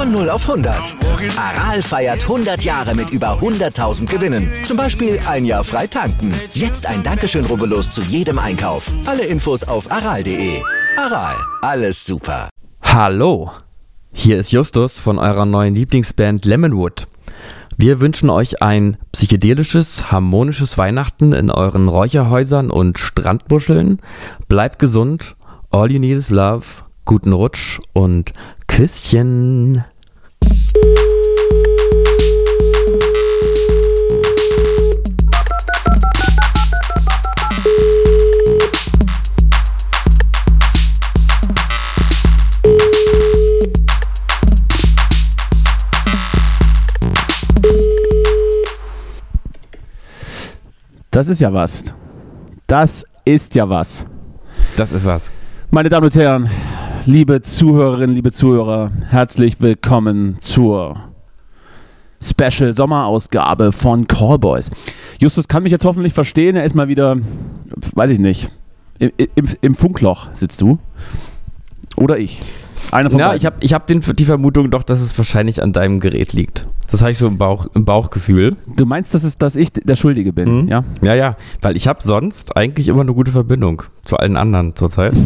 Von 0 auf 100. Aral feiert 100 Jahre mit über 100.000 Gewinnen. Zum Beispiel ein Jahr frei tanken. Jetzt ein Dankeschön, rubbellos zu jedem Einkauf. Alle Infos auf aral.de. Aral, alles super. Hallo, hier ist Justus von eurer neuen Lieblingsband Lemonwood. Wir wünschen euch ein psychedelisches, harmonisches Weihnachten in euren Räucherhäusern und Strandbuscheln. Bleibt gesund, all you need is love, guten Rutsch und Küsschen. Das ist ja was. Das ist ja was. Das ist was. Meine Damen und Herren, liebe Zuhörerinnen, liebe Zuhörer, herzlich willkommen zur Special Sommerausgabe von Callboys. Justus kann mich jetzt hoffentlich verstehen. Er ist mal wieder, weiß ich nicht, im, im, im Funkloch sitzt du. Oder ich. Einer von Ja, beiden. ich habe ich hab den, die Vermutung doch, dass es wahrscheinlich an deinem Gerät liegt. Das habe ich so im, Bauch, im Bauchgefühl. Du meinst, dass, es, dass ich der Schuldige bin, Mhm. ja? Ja, ja, weil ich habe sonst eigentlich immer eine gute Verbindung zu allen anderen zurzeit.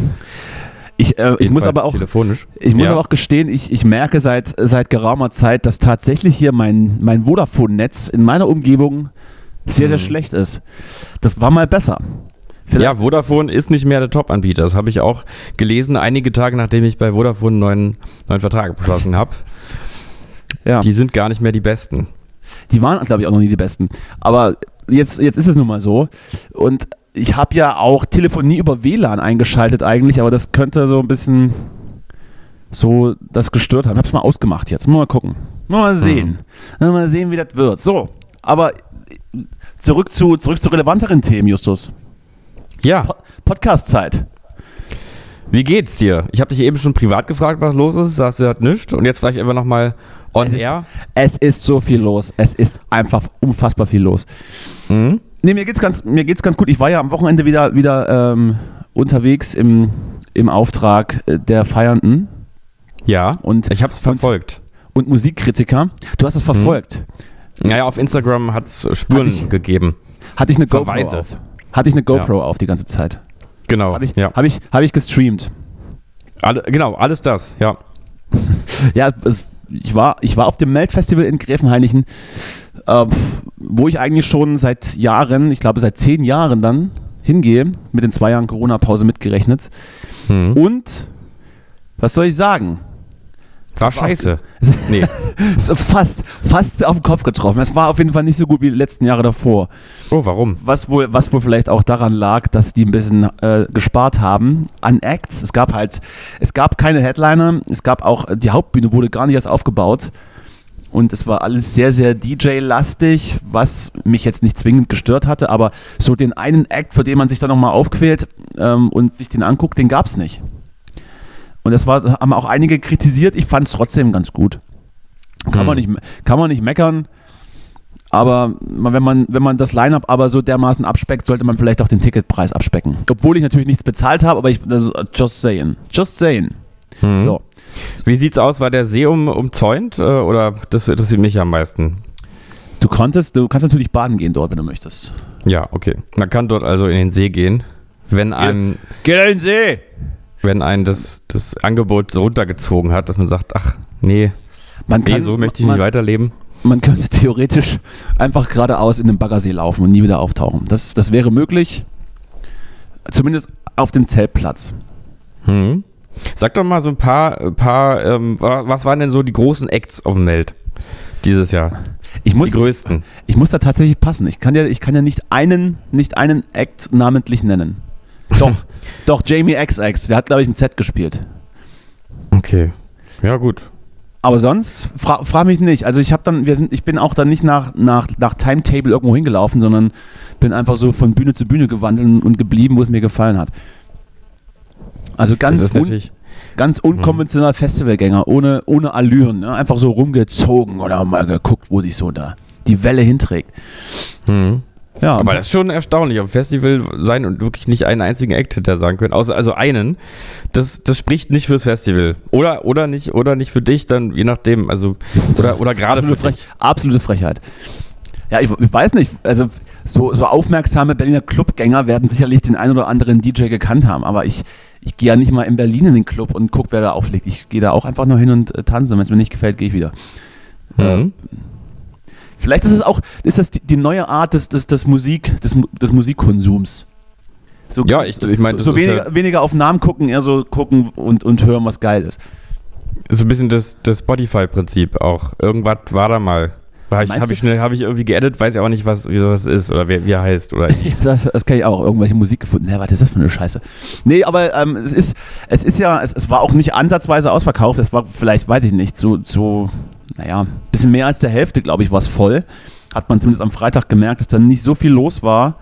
Ich, äh, ich muss aber auch telefonisch. Ich muss Ja. aber auch gestehen, ich, ich merke seit, seit geraumer Zeit, dass tatsächlich hier mein, mein Vodafone-Netz in meiner Umgebung sehr, sehr Mhm. schlecht ist. Das war mal besser. Vielleicht Ja, Vodafone ist nicht mehr der Top-Anbieter. Das habe ich auch gelesen, einige Tage nachdem ich bei Vodafone einen neuen, neuen Vertrag beschlossen habe. Ja, Die die, sind gar nicht mehr die besten. die waren, glaube ich, auch noch nie die besten. Aber jetzt, jetzt ist es nun mal so. Und ich habe ja auch Telefonie über WLAN eingeschaltet eigentlich, aber das könnte so ein bisschen so das gestört haben. Hab's mal ausgemacht jetzt. Mal gucken. Mal sehen. Mal sehen, wie das wird. So, aber zurück zu, zurück zu relevanteren Themen, Justus. Ja, Po Podcast-Zeit. wie geht's dir? Ich habe dich eben schon privat gefragt, was los ist. Sagst du, hat nichts. Und jetzt vielleicht einfach nochmal on Es ist, air. es ist so viel los. Es ist einfach unfassbar viel los. Mhm. Nee, mir geht's ganz, mir geht's ganz gut. Ich war ja am Wochenende wieder, wieder ähm, unterwegs im, im Auftrag äh, der Feiernden Ja, und, ich habe es verfolgt. und Musikkritiker. Du hast es verfolgt. Naja, auf Instagram hat es Spuren Hatte ich- gegeben. Hatte ich eine GoPro Verweise. auf. Hatte ich eine GoPro auf die ganze Zeit. Genau. Habe ich, ja. hab ich, hab ich gestreamt. Alle, genau, alles das. Ja. Ja, es, ich, war, ich war auf dem Melt-Festival in Gräfenhainichen, äh, wo ich eigentlich schon seit Jahren, ich glaube seit zehn Jahren dann, hingehe, mit den zwei Jahren Corona-Pause mitgerechnet. Mhm. Und, was soll ich sagen? War scheiße. Nee. Fast, fast auf den Kopf getroffen. Es war auf jeden Fall nicht so gut wie die letzten Jahre davor. Oh, warum? Was wohl, was wohl vielleicht auch daran lag, dass die ein bisschen äh, gespart haben an Acts. Es gab halt, es gab keine Headliner, es gab auch, die Hauptbühne wurde gar nicht erst aufgebaut. Und es war alles sehr, sehr DJ-lastig, was mich jetzt nicht zwingend gestört hatte, aber so den einen Act, für den man sich dann nochmal aufquält ähm, und sich den anguckt, den gab es nicht. Und das war, haben auch einige kritisiert, ich fand es trotzdem ganz gut. Kann, Hm. man nicht, kann man nicht meckern. Aber wenn man, wenn man das Line-Up aber so dermaßen abspeckt, sollte man vielleicht auch den Ticketpreis abspecken. Obwohl ich natürlich nichts bezahlt habe, aber ich, das, just saying. Just saying. Mhm. So. Wie sieht's aus? War der See um, umzäunt? Äh, oder das interessiert mich am meisten? Du konntest, du kannst natürlich baden gehen dort, wenn du möchtest. Ja, okay. Man kann dort also in den See gehen, wenn einem, Geh in den See! wenn einen das, das Angebot so runtergezogen hat, dass man sagt, ach, nee, Man nee, so möchte ich man, nicht weiterleben. Man könnte theoretisch einfach geradeaus in den Baggersee laufen und nie wieder auftauchen. Das, das wäre möglich. Zumindest auf dem Zeltplatz. Hm. Sag doch mal so ein paar, paar ähm, wa- was waren denn so die großen Acts auf dem Meld dieses Jahr? Ich muss, die größten. ich muss da tatsächlich passen. Ich kann ja, ich kann ja nicht einen, nicht einen Act namentlich nennen. Doch, doch, Jamie XX, der hat, glaube ich, ein Set gespielt. Okay. Ja, gut. Aber sonst fra frag mich nicht. Also ich habe dann, wir sind, ich bin auch dann nicht nach, nach, nach Timetable irgendwo hingelaufen, sondern bin einfach so von Bühne zu Bühne gewandelt und geblieben, wo es mir gefallen hat. Also ganz, un ganz unkonventioneller mhm. Festivalgänger, ohne, ohne Allüren, ne? einfach so rumgezogen oder mal geguckt, wo sich so da die Welle hinträgt. Mhm. Ja, aber das ist schon erstaunlich, auf Festival sein und wirklich nicht einen einzigen Act hinter sagen können, außer also einen. Das, das spricht nicht fürs Festival. Oder, oder nicht, oder nicht für dich, dann je nachdem. Also, oder, oder gerade für Frech. Absolute Frechheit. Ja, ich, ich, weiß nicht, also so, so aufmerksame Berliner Clubgänger werden sicherlich den einen oder anderen DJ gekannt haben, aber ich, ich gehe ja nicht mal in Berlin in den Club und gucke, wer da auflegt. Ich gehe da auch einfach nur hin und äh, tanze. Wenn es mir nicht gefällt, gehe ich wieder. Mhm. Ähm, Vielleicht ist es auch ist das die, die neue Art des, des, des, Musik, des, des Musikkonsums. So, ja, ich, ich meine, so, so weniger, ja weniger, auf Namen gucken, eher so gucken und, und hören, was geil ist. So ein bisschen das, das Spotify-Prinzip auch. Irgendwas war da mal. Habe ich, hab ich, hab ich irgendwie geedit, weiß ich auch nicht, was, wie das ist oder wie, wie er heißt. Oder das, das kenne ich auch. Irgendwelche Musik gefunden. Ja, was ist das für eine Scheiße? Nee, aber ähm, es, ist, es ist ja, es, es war auch nicht ansatzweise ausverkauft. Es war vielleicht, weiß ich nicht, so, so naja, ein bisschen mehr als der Hälfte, glaube ich, war es voll. Hat man zumindest am Freitag gemerkt, dass da nicht so viel los war.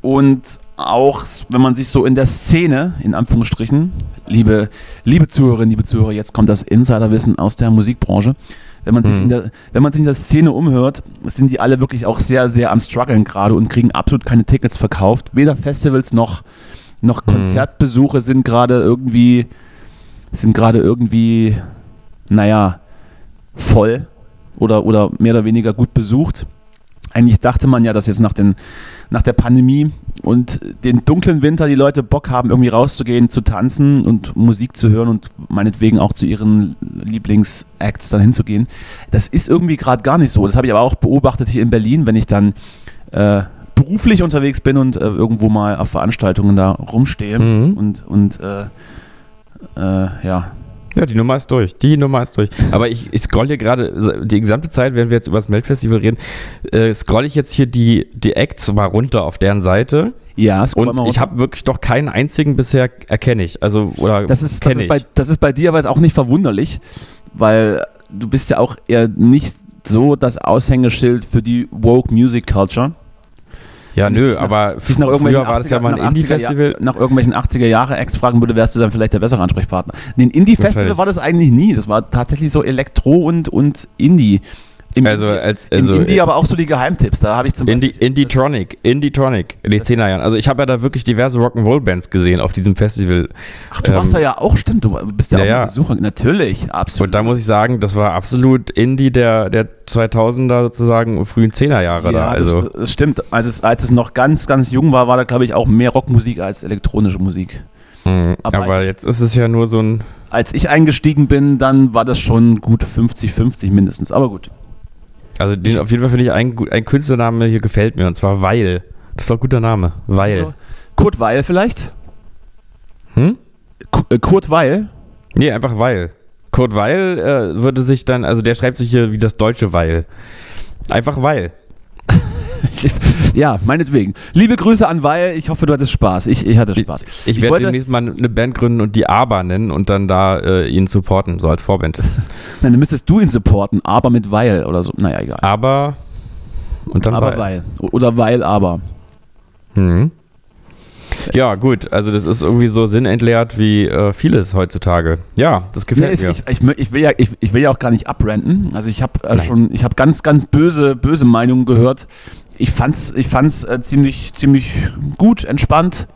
Und auch, wenn man sich so in der Szene, in Anführungsstrichen, liebe, liebe Zuhörerinnen, liebe Zuhörer, jetzt kommt das Insiderwissen aus der Musikbranche. Wenn man, mhm. sich in der, wenn man sich in der Szene umhört, sind die alle wirklich auch sehr, sehr am struggeln gerade und kriegen absolut keine Tickets verkauft. Weder Festivals noch, noch mhm. Konzertbesuche sind gerade irgendwie, sind gerade irgendwie, naja, voll oder, oder mehr oder weniger gut besucht. Eigentlich dachte man ja, dass jetzt nach, den, nach der Pandemie und den dunklen Winter die Leute Bock haben, irgendwie rauszugehen, zu tanzen und Musik zu hören und meinetwegen auch zu ihren Lieblingsacts dann hinzugehen. Das ist irgendwie gerade gar nicht so. Das habe ich aber auch beobachtet hier in Berlin, wenn ich dann äh, beruflich unterwegs bin und äh, irgendwo mal auf Veranstaltungen da rumstehe mhm. und, und äh, äh ja, ja, die Nummer ist durch. Die Nummer ist durch. Aber ich, ich scroll hier gerade die gesamte Zeit, wenn wir jetzt über das Meldfestival reden, äh, scroll ich jetzt hier die, die Acts mal runter auf deren Seite. Ja, und ich habe wirklich doch keinen einzigen bisher erkenne ich. Also, oder das ist, das ist, bei, das ist bei dir aber auch nicht verwunderlich, weil du bist ja auch eher nicht so das Aushängeschild für die Woke Music Culture. Ja, nö, aber sich nach früher war das ja mal ein Indie-Festival. Nach irgendwelchen 80er-Jahre-Acts fragen würde, wärst du dann vielleicht der bessere Ansprechpartner. Ein Indie-Festival war das eigentlich nie. Das war tatsächlich so Elektro und, und Indie. Im also als also Indie aber auch so die Geheimtipps. Da habe ich zum Indie, Beispiel Indie-Tronic, Indie-Tronic in den 10er Jahren. Also ich habe ja da wirklich diverse Rock'n'Roll-Bands gesehen auf diesem Festival. Ach, du ähm, warst da ja auch, stimmt, du bist ja, ja auch ja. Besucher. Natürlich, absolut. Und da muss ich sagen, das war absolut Indie der, der 2000er sozusagen, frühen 10er Jahre ja, da. Also. Das, das stimmt. Als es, als es noch ganz, ganz jung war, war da glaube ich auch mehr Rockmusik als elektronische Musik. Mhm, aber, aber jetzt ist es ja nur so ein... Als ich eingestiegen bin, dann war das schon gut 50-50 mindestens, aber gut. Also den, auf jeden Fall finde ich ein, ein Künstlername hier gefällt mir und zwar Weil. Das ist doch ein guter Name. Weil. Kurt Weil vielleicht? Hm? Äh, Kurt Weil? Nee, einfach Weil. Kurt Weil äh, würde sich dann, also der schreibt sich hier wie das deutsche Weil. Einfach Weil. ja, meinetwegen. Liebe Grüße an Weil. Ich hoffe, du hattest Spaß. Ich, ich hatte Spaß. Ich, ich, werde demnächst mal eine Band gründen und die Aber nennen und dann da äh, ihn supporten, so als Vorband. Nein, dann müsstest du ihn supporten, aber mit Weil oder so. Naja, egal. Aber und dann aber Weil. weil. Oder Weil, aber. Mhm. Ja, gut, also das ist irgendwie so sinnentleert wie äh, vieles heutzutage. Ja, das gefällt nee, mir. Ich, ich, ich, will ja, ich, ich, will ja auch gar nicht abrenten. Also ich habe äh, schon, ich habe ganz, ganz böse, böse Meinungen gehört. Ich fand's, ich fand's äh, ziemlich, ziemlich gut, entspannt.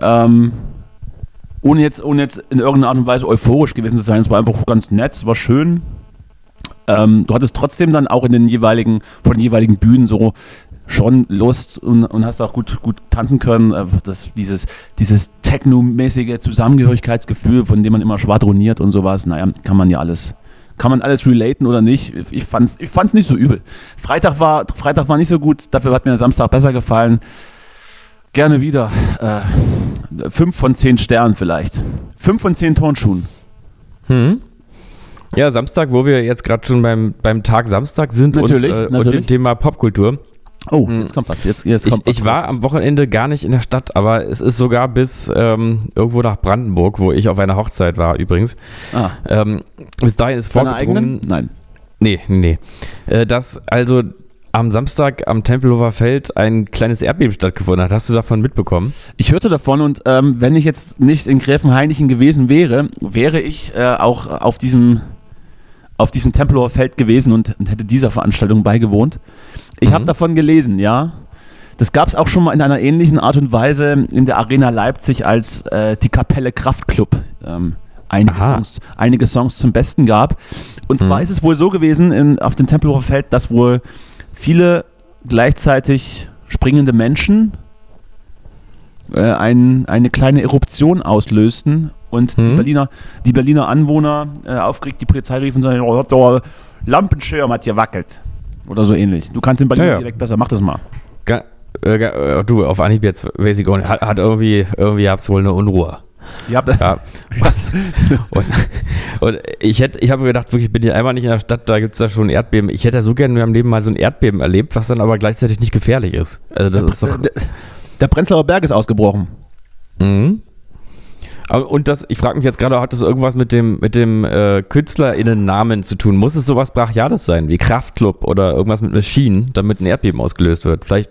Ähm, ohne jetzt, ohne jetzt in irgendeiner Art und Weise euphorisch gewesen zu sein. Es war einfach ganz nett, es war schön. Ähm, du hattest trotzdem dann auch in den jeweiligen, von den jeweiligen Bühnen so schon Lust und, und hast auch gut, gut tanzen können. Äh, das, dieses dieses technomäßige Zusammengehörigkeitsgefühl, von dem man immer schwadroniert und sowas, naja, kann man ja alles. Kann man alles relaten oder nicht? Ich fand's, ich fand's nicht so übel. Freitag war, Freitag war nicht so gut, dafür hat mir Samstag besser gefallen. Gerne wieder. Äh, fünf von zehn Sternen vielleicht. Fünf von zehn Turnschuhen. Hm. Ja, Samstag, wo wir jetzt gerade schon beim, beim Tag Samstag sind natürlich, und, äh, natürlich. und dem Thema Popkultur. Oh, jetzt kommt was. Jetzt, jetzt kommt ich, ich war am Wochenende gar nicht in der Stadt, aber es ist sogar bis ähm, irgendwo nach Brandenburg, wo ich auf einer Hochzeit war übrigens. Ah. Ähm, bis dahin ist vorgedrungen. Nein. Nee, nee, nee. Äh, dass also am Samstag am Tempelhofer Feld ein kleines Erdbeben stattgefunden hat. Hast du davon mitbekommen? Ich hörte davon und ähm, wenn ich jetzt nicht in Gräfenhainichen gewesen wäre, wäre ich äh, auch auf diesem, auf diesem Tempelhofer Feld gewesen und, und hätte dieser Veranstaltung beigewohnt. Ich Mhm. habe davon gelesen, ja. Das gab es auch schon mal in einer ähnlichen Art und Weise in der Arena Leipzig, als äh, die Kapelle Kraftklub ähm, einige, Aha. Songs, einige Songs zum Besten gab. Und zwar Mhm. ist es wohl so gewesen in, auf dem Tempelhofer Feld, dass wohl viele gleichzeitig springende Menschen äh, ein, eine kleine Eruption auslösten und die, Mhm. Berliner, die Berliner Anwohner äh, aufgeregt die Polizei riefen und oh, der Lampenschirm hat gewackelt. Oder so ähnlich. Du kannst den Berliner Ja, ja. direkt besser, mach das mal. Ga, äh, ga, äh, du, auf Anhieb jetzt weiß ich auch nicht. Hat, hat irgendwie, irgendwie gab's wohl eine Unruhe. Ja. und, und ich hätte, ich habe gedacht, wirklich, ich bin hier einmal nicht in der Stadt, da gibt es da schon Erdbeben. Ich hätte ja so gerne in meinem Leben mal so ein Erdbeben erlebt, was dann aber gleichzeitig nicht gefährlich ist. Also das ist doch. der, der Prenzlauer Berg ist ausgebrochen. Mhm. Und das, ich frage mich jetzt gerade, hat das irgendwas mit dem, mit dem äh, KünstlerInnen-Namen zu tun? Muss es sowas Brachiales sein, wie Kraftklub oder irgendwas mit Maschinen, damit ein Erdbeben ausgelöst wird? Vielleicht,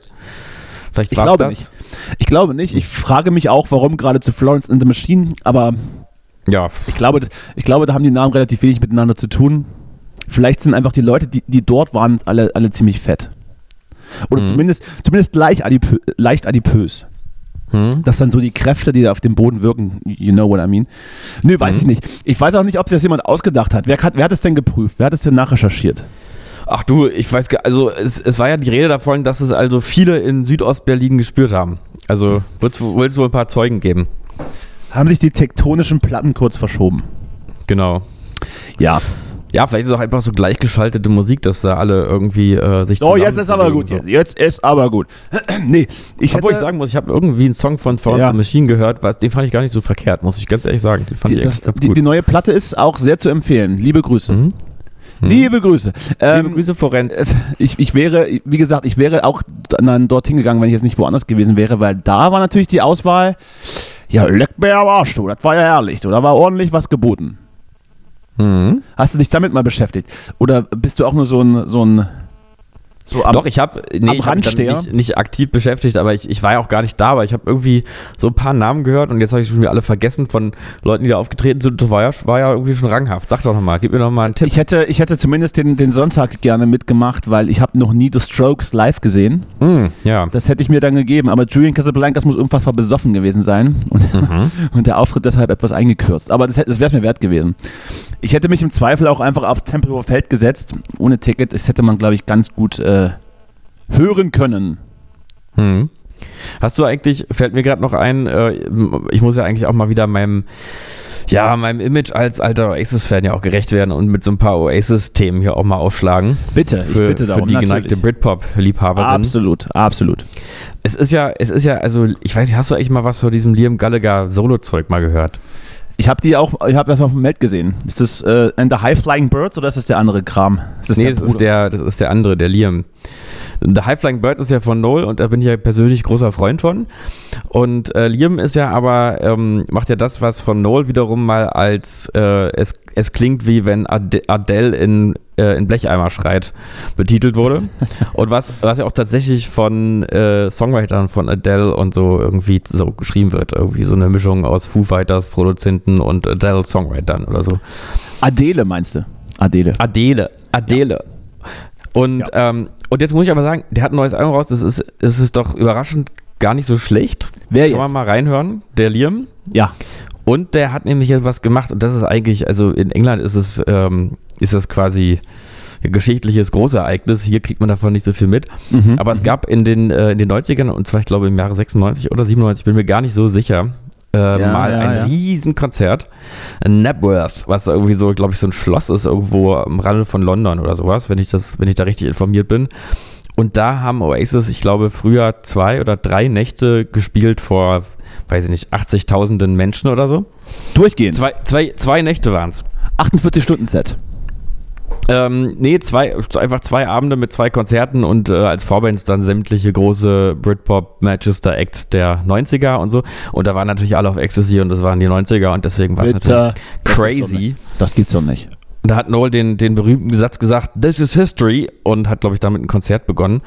vielleicht Ich glaube das? nicht. Ich glaube nicht. Ich frage mich auch, warum gerade zu Florence and the Machine, aber Ja, ich glaube, ich glaube, da haben die Namen relativ wenig miteinander zu tun. Vielleicht sind einfach die Leute, die, die dort waren, alle, alle ziemlich fett. Oder Mhm. zumindest, zumindest leicht, adipö, leicht adipös. Hm? dass dann so die Kräfte, die da auf dem Boden wirken, you know what I mean. Nö, weiß Mhm. ich nicht. Ich weiß auch nicht, ob sich das jemand ausgedacht hat. Wer hat, wer hat es denn geprüft? Wer hat es denn nachrecherchiert? Ach du, ich weiß gar, also es, es war ja die Rede davon, dass es also viele in Südostberlin gespürt haben. Also wird es wohl ein paar Zeugen geben. Haben sich die tektonischen Platten kurz verschoben? Genau. Ja. Ja, vielleicht ist es auch einfach so gleichgeschaltete Musik, dass da alle irgendwie äh, sich So, jetzt ist aber gut. bewegen, Jetzt, jetzt ist aber gut. nee, ich Obwohl ich sagen muss, ich habe irgendwie einen Song von Florence Ja. Machine gehört, was, den fand ich gar nicht so verkehrt, muss ich ganz ehrlich sagen. Den fand die, ich das, ganz die, gut. die neue Platte ist auch sehr zu empfehlen. Liebe Grüße. Mhm. Liebe Grüße. Ähm, Liebe Grüße, Florenz. äh, ich, ich wäre, wie gesagt, ich wäre auch dann dorthin gegangen, wenn ich jetzt nicht woanders gewesen wäre, weil da war natürlich die Auswahl, ja, leck mir am Arsch, du, das war ja herrlich, du, da war ordentlich was geboten. Mhm. Hast du dich damit mal beschäftigt? Oder bist du auch nur so ein, so ein, so am, Doch, ich habe nee, ich hab nicht, nicht aktiv beschäftigt, aber ich, ich war ja auch gar nicht da, aber ich habe irgendwie so ein paar Namen gehört und jetzt habe ich schon wieder alle vergessen von Leuten, die da aufgetreten sind. Das war ja, war ja irgendwie schon ranghaft. Sag doch nochmal, gib mir noch mal einen Tipp. ich hätte, ich hätte zumindest den, den Sonntag gerne mitgemacht, weil ich habe noch nie The Strokes live gesehen. Hm, ja. Das hätte ich mir dann gegeben, aber Julian Casablancas muss unfassbar besoffen gewesen sein und, Mhm. und der Auftritt deshalb etwas eingekürzt. Aber das, hätte- das wäre es mir wert gewesen. Ich hätte mich im Zweifel auch einfach aufs Tempelhofer Feld gesetzt, ohne Ticket. Das hätte man, glaube ich, ganz gut äh, hören können. Hm. Hast du eigentlich, fällt mir gerade noch ein, äh, ich muss ja eigentlich auch mal wieder meinem, ja, meinem Image als alter Oasis-Fan ja auch gerecht werden und mit so ein paar Oasis-Themen hier auch mal aufschlagen. Bitte, ich Für, bitte für darum. die natürlich. geneigte Britpop-Liebhaberin. Absolut, absolut. Es ist ja, es ist ja, also ich weiß nicht, hast du eigentlich mal was von diesem Liam Gallagher Solo-Zeug mal gehört? Ich habe die auch, ich habe das mal vom Meld gesehen. Ist das äh, the High Flying Birds oder ist das der andere Kram? Ist das nee, der das ist der, das ist der andere, der Liam. The High Flying Birds ist ja von Noel und da bin ich ja persönlich großer Freund von. Und äh, Liam ist ja aber, ähm, macht ja das, was von Noel wiederum mal als äh, es, es klingt wie wenn Ade Adele in, äh, in Blecheimer schreit, betitelt wurde. und was, was ja auch tatsächlich von äh, Songwritern von Adele und so irgendwie so geschrieben wird. Irgendwie so eine Mischung aus Foo Fighters, Produzenten und Adele Songwritern oder so. Adele meinst du? Adele. Adele, Adele. Und, ähm, und jetzt muss ich aber sagen, der hat ein neues Album raus, das ist, das ist doch überraschend gar nicht so schlecht. Wer Kann man jetzt? mal reinhören, der Liam. Ja. Und der hat nämlich etwas gemacht und das ist eigentlich, also in England ist es, ähm, ist das quasi ein geschichtliches Großereignis. Hier kriegt man davon nicht so viel mit. Mhm. Aber es gab in den, äh, in den 90ern, und zwar ich glaube im Jahre 96 oder 97, bin mir gar nicht so sicher, äh, Ja, mal ja, ein ja. Riesenkonzert Napworth, was irgendwie so, glaube ich, so ein Schloss ist irgendwo am Rande von London oder sowas, wenn ich das, wenn ich da richtig informiert bin. Und da haben Oasis, ich glaube, früher zwei oder drei Nächte gespielt vor, weiß ich nicht, 80.000 Menschen oder so. Durchgehend. Zwei, zwei, zwei Nächte waren es. 48 Stunden Set. Ähm, nee, zwei, einfach zwei Abende mit zwei Konzerten und äh, als Vorbands dann sämtliche große Britpop-Manchester-Acts der 90er und so. Und da waren natürlich alle auf Ecstasy und das waren die 90er und deswegen war es natürlich crazy. Das gibt's doch nicht. Und da hat Noel den, den berühmten Satz gesagt, This is History und hat, glaube ich, damit ein Konzert begonnen.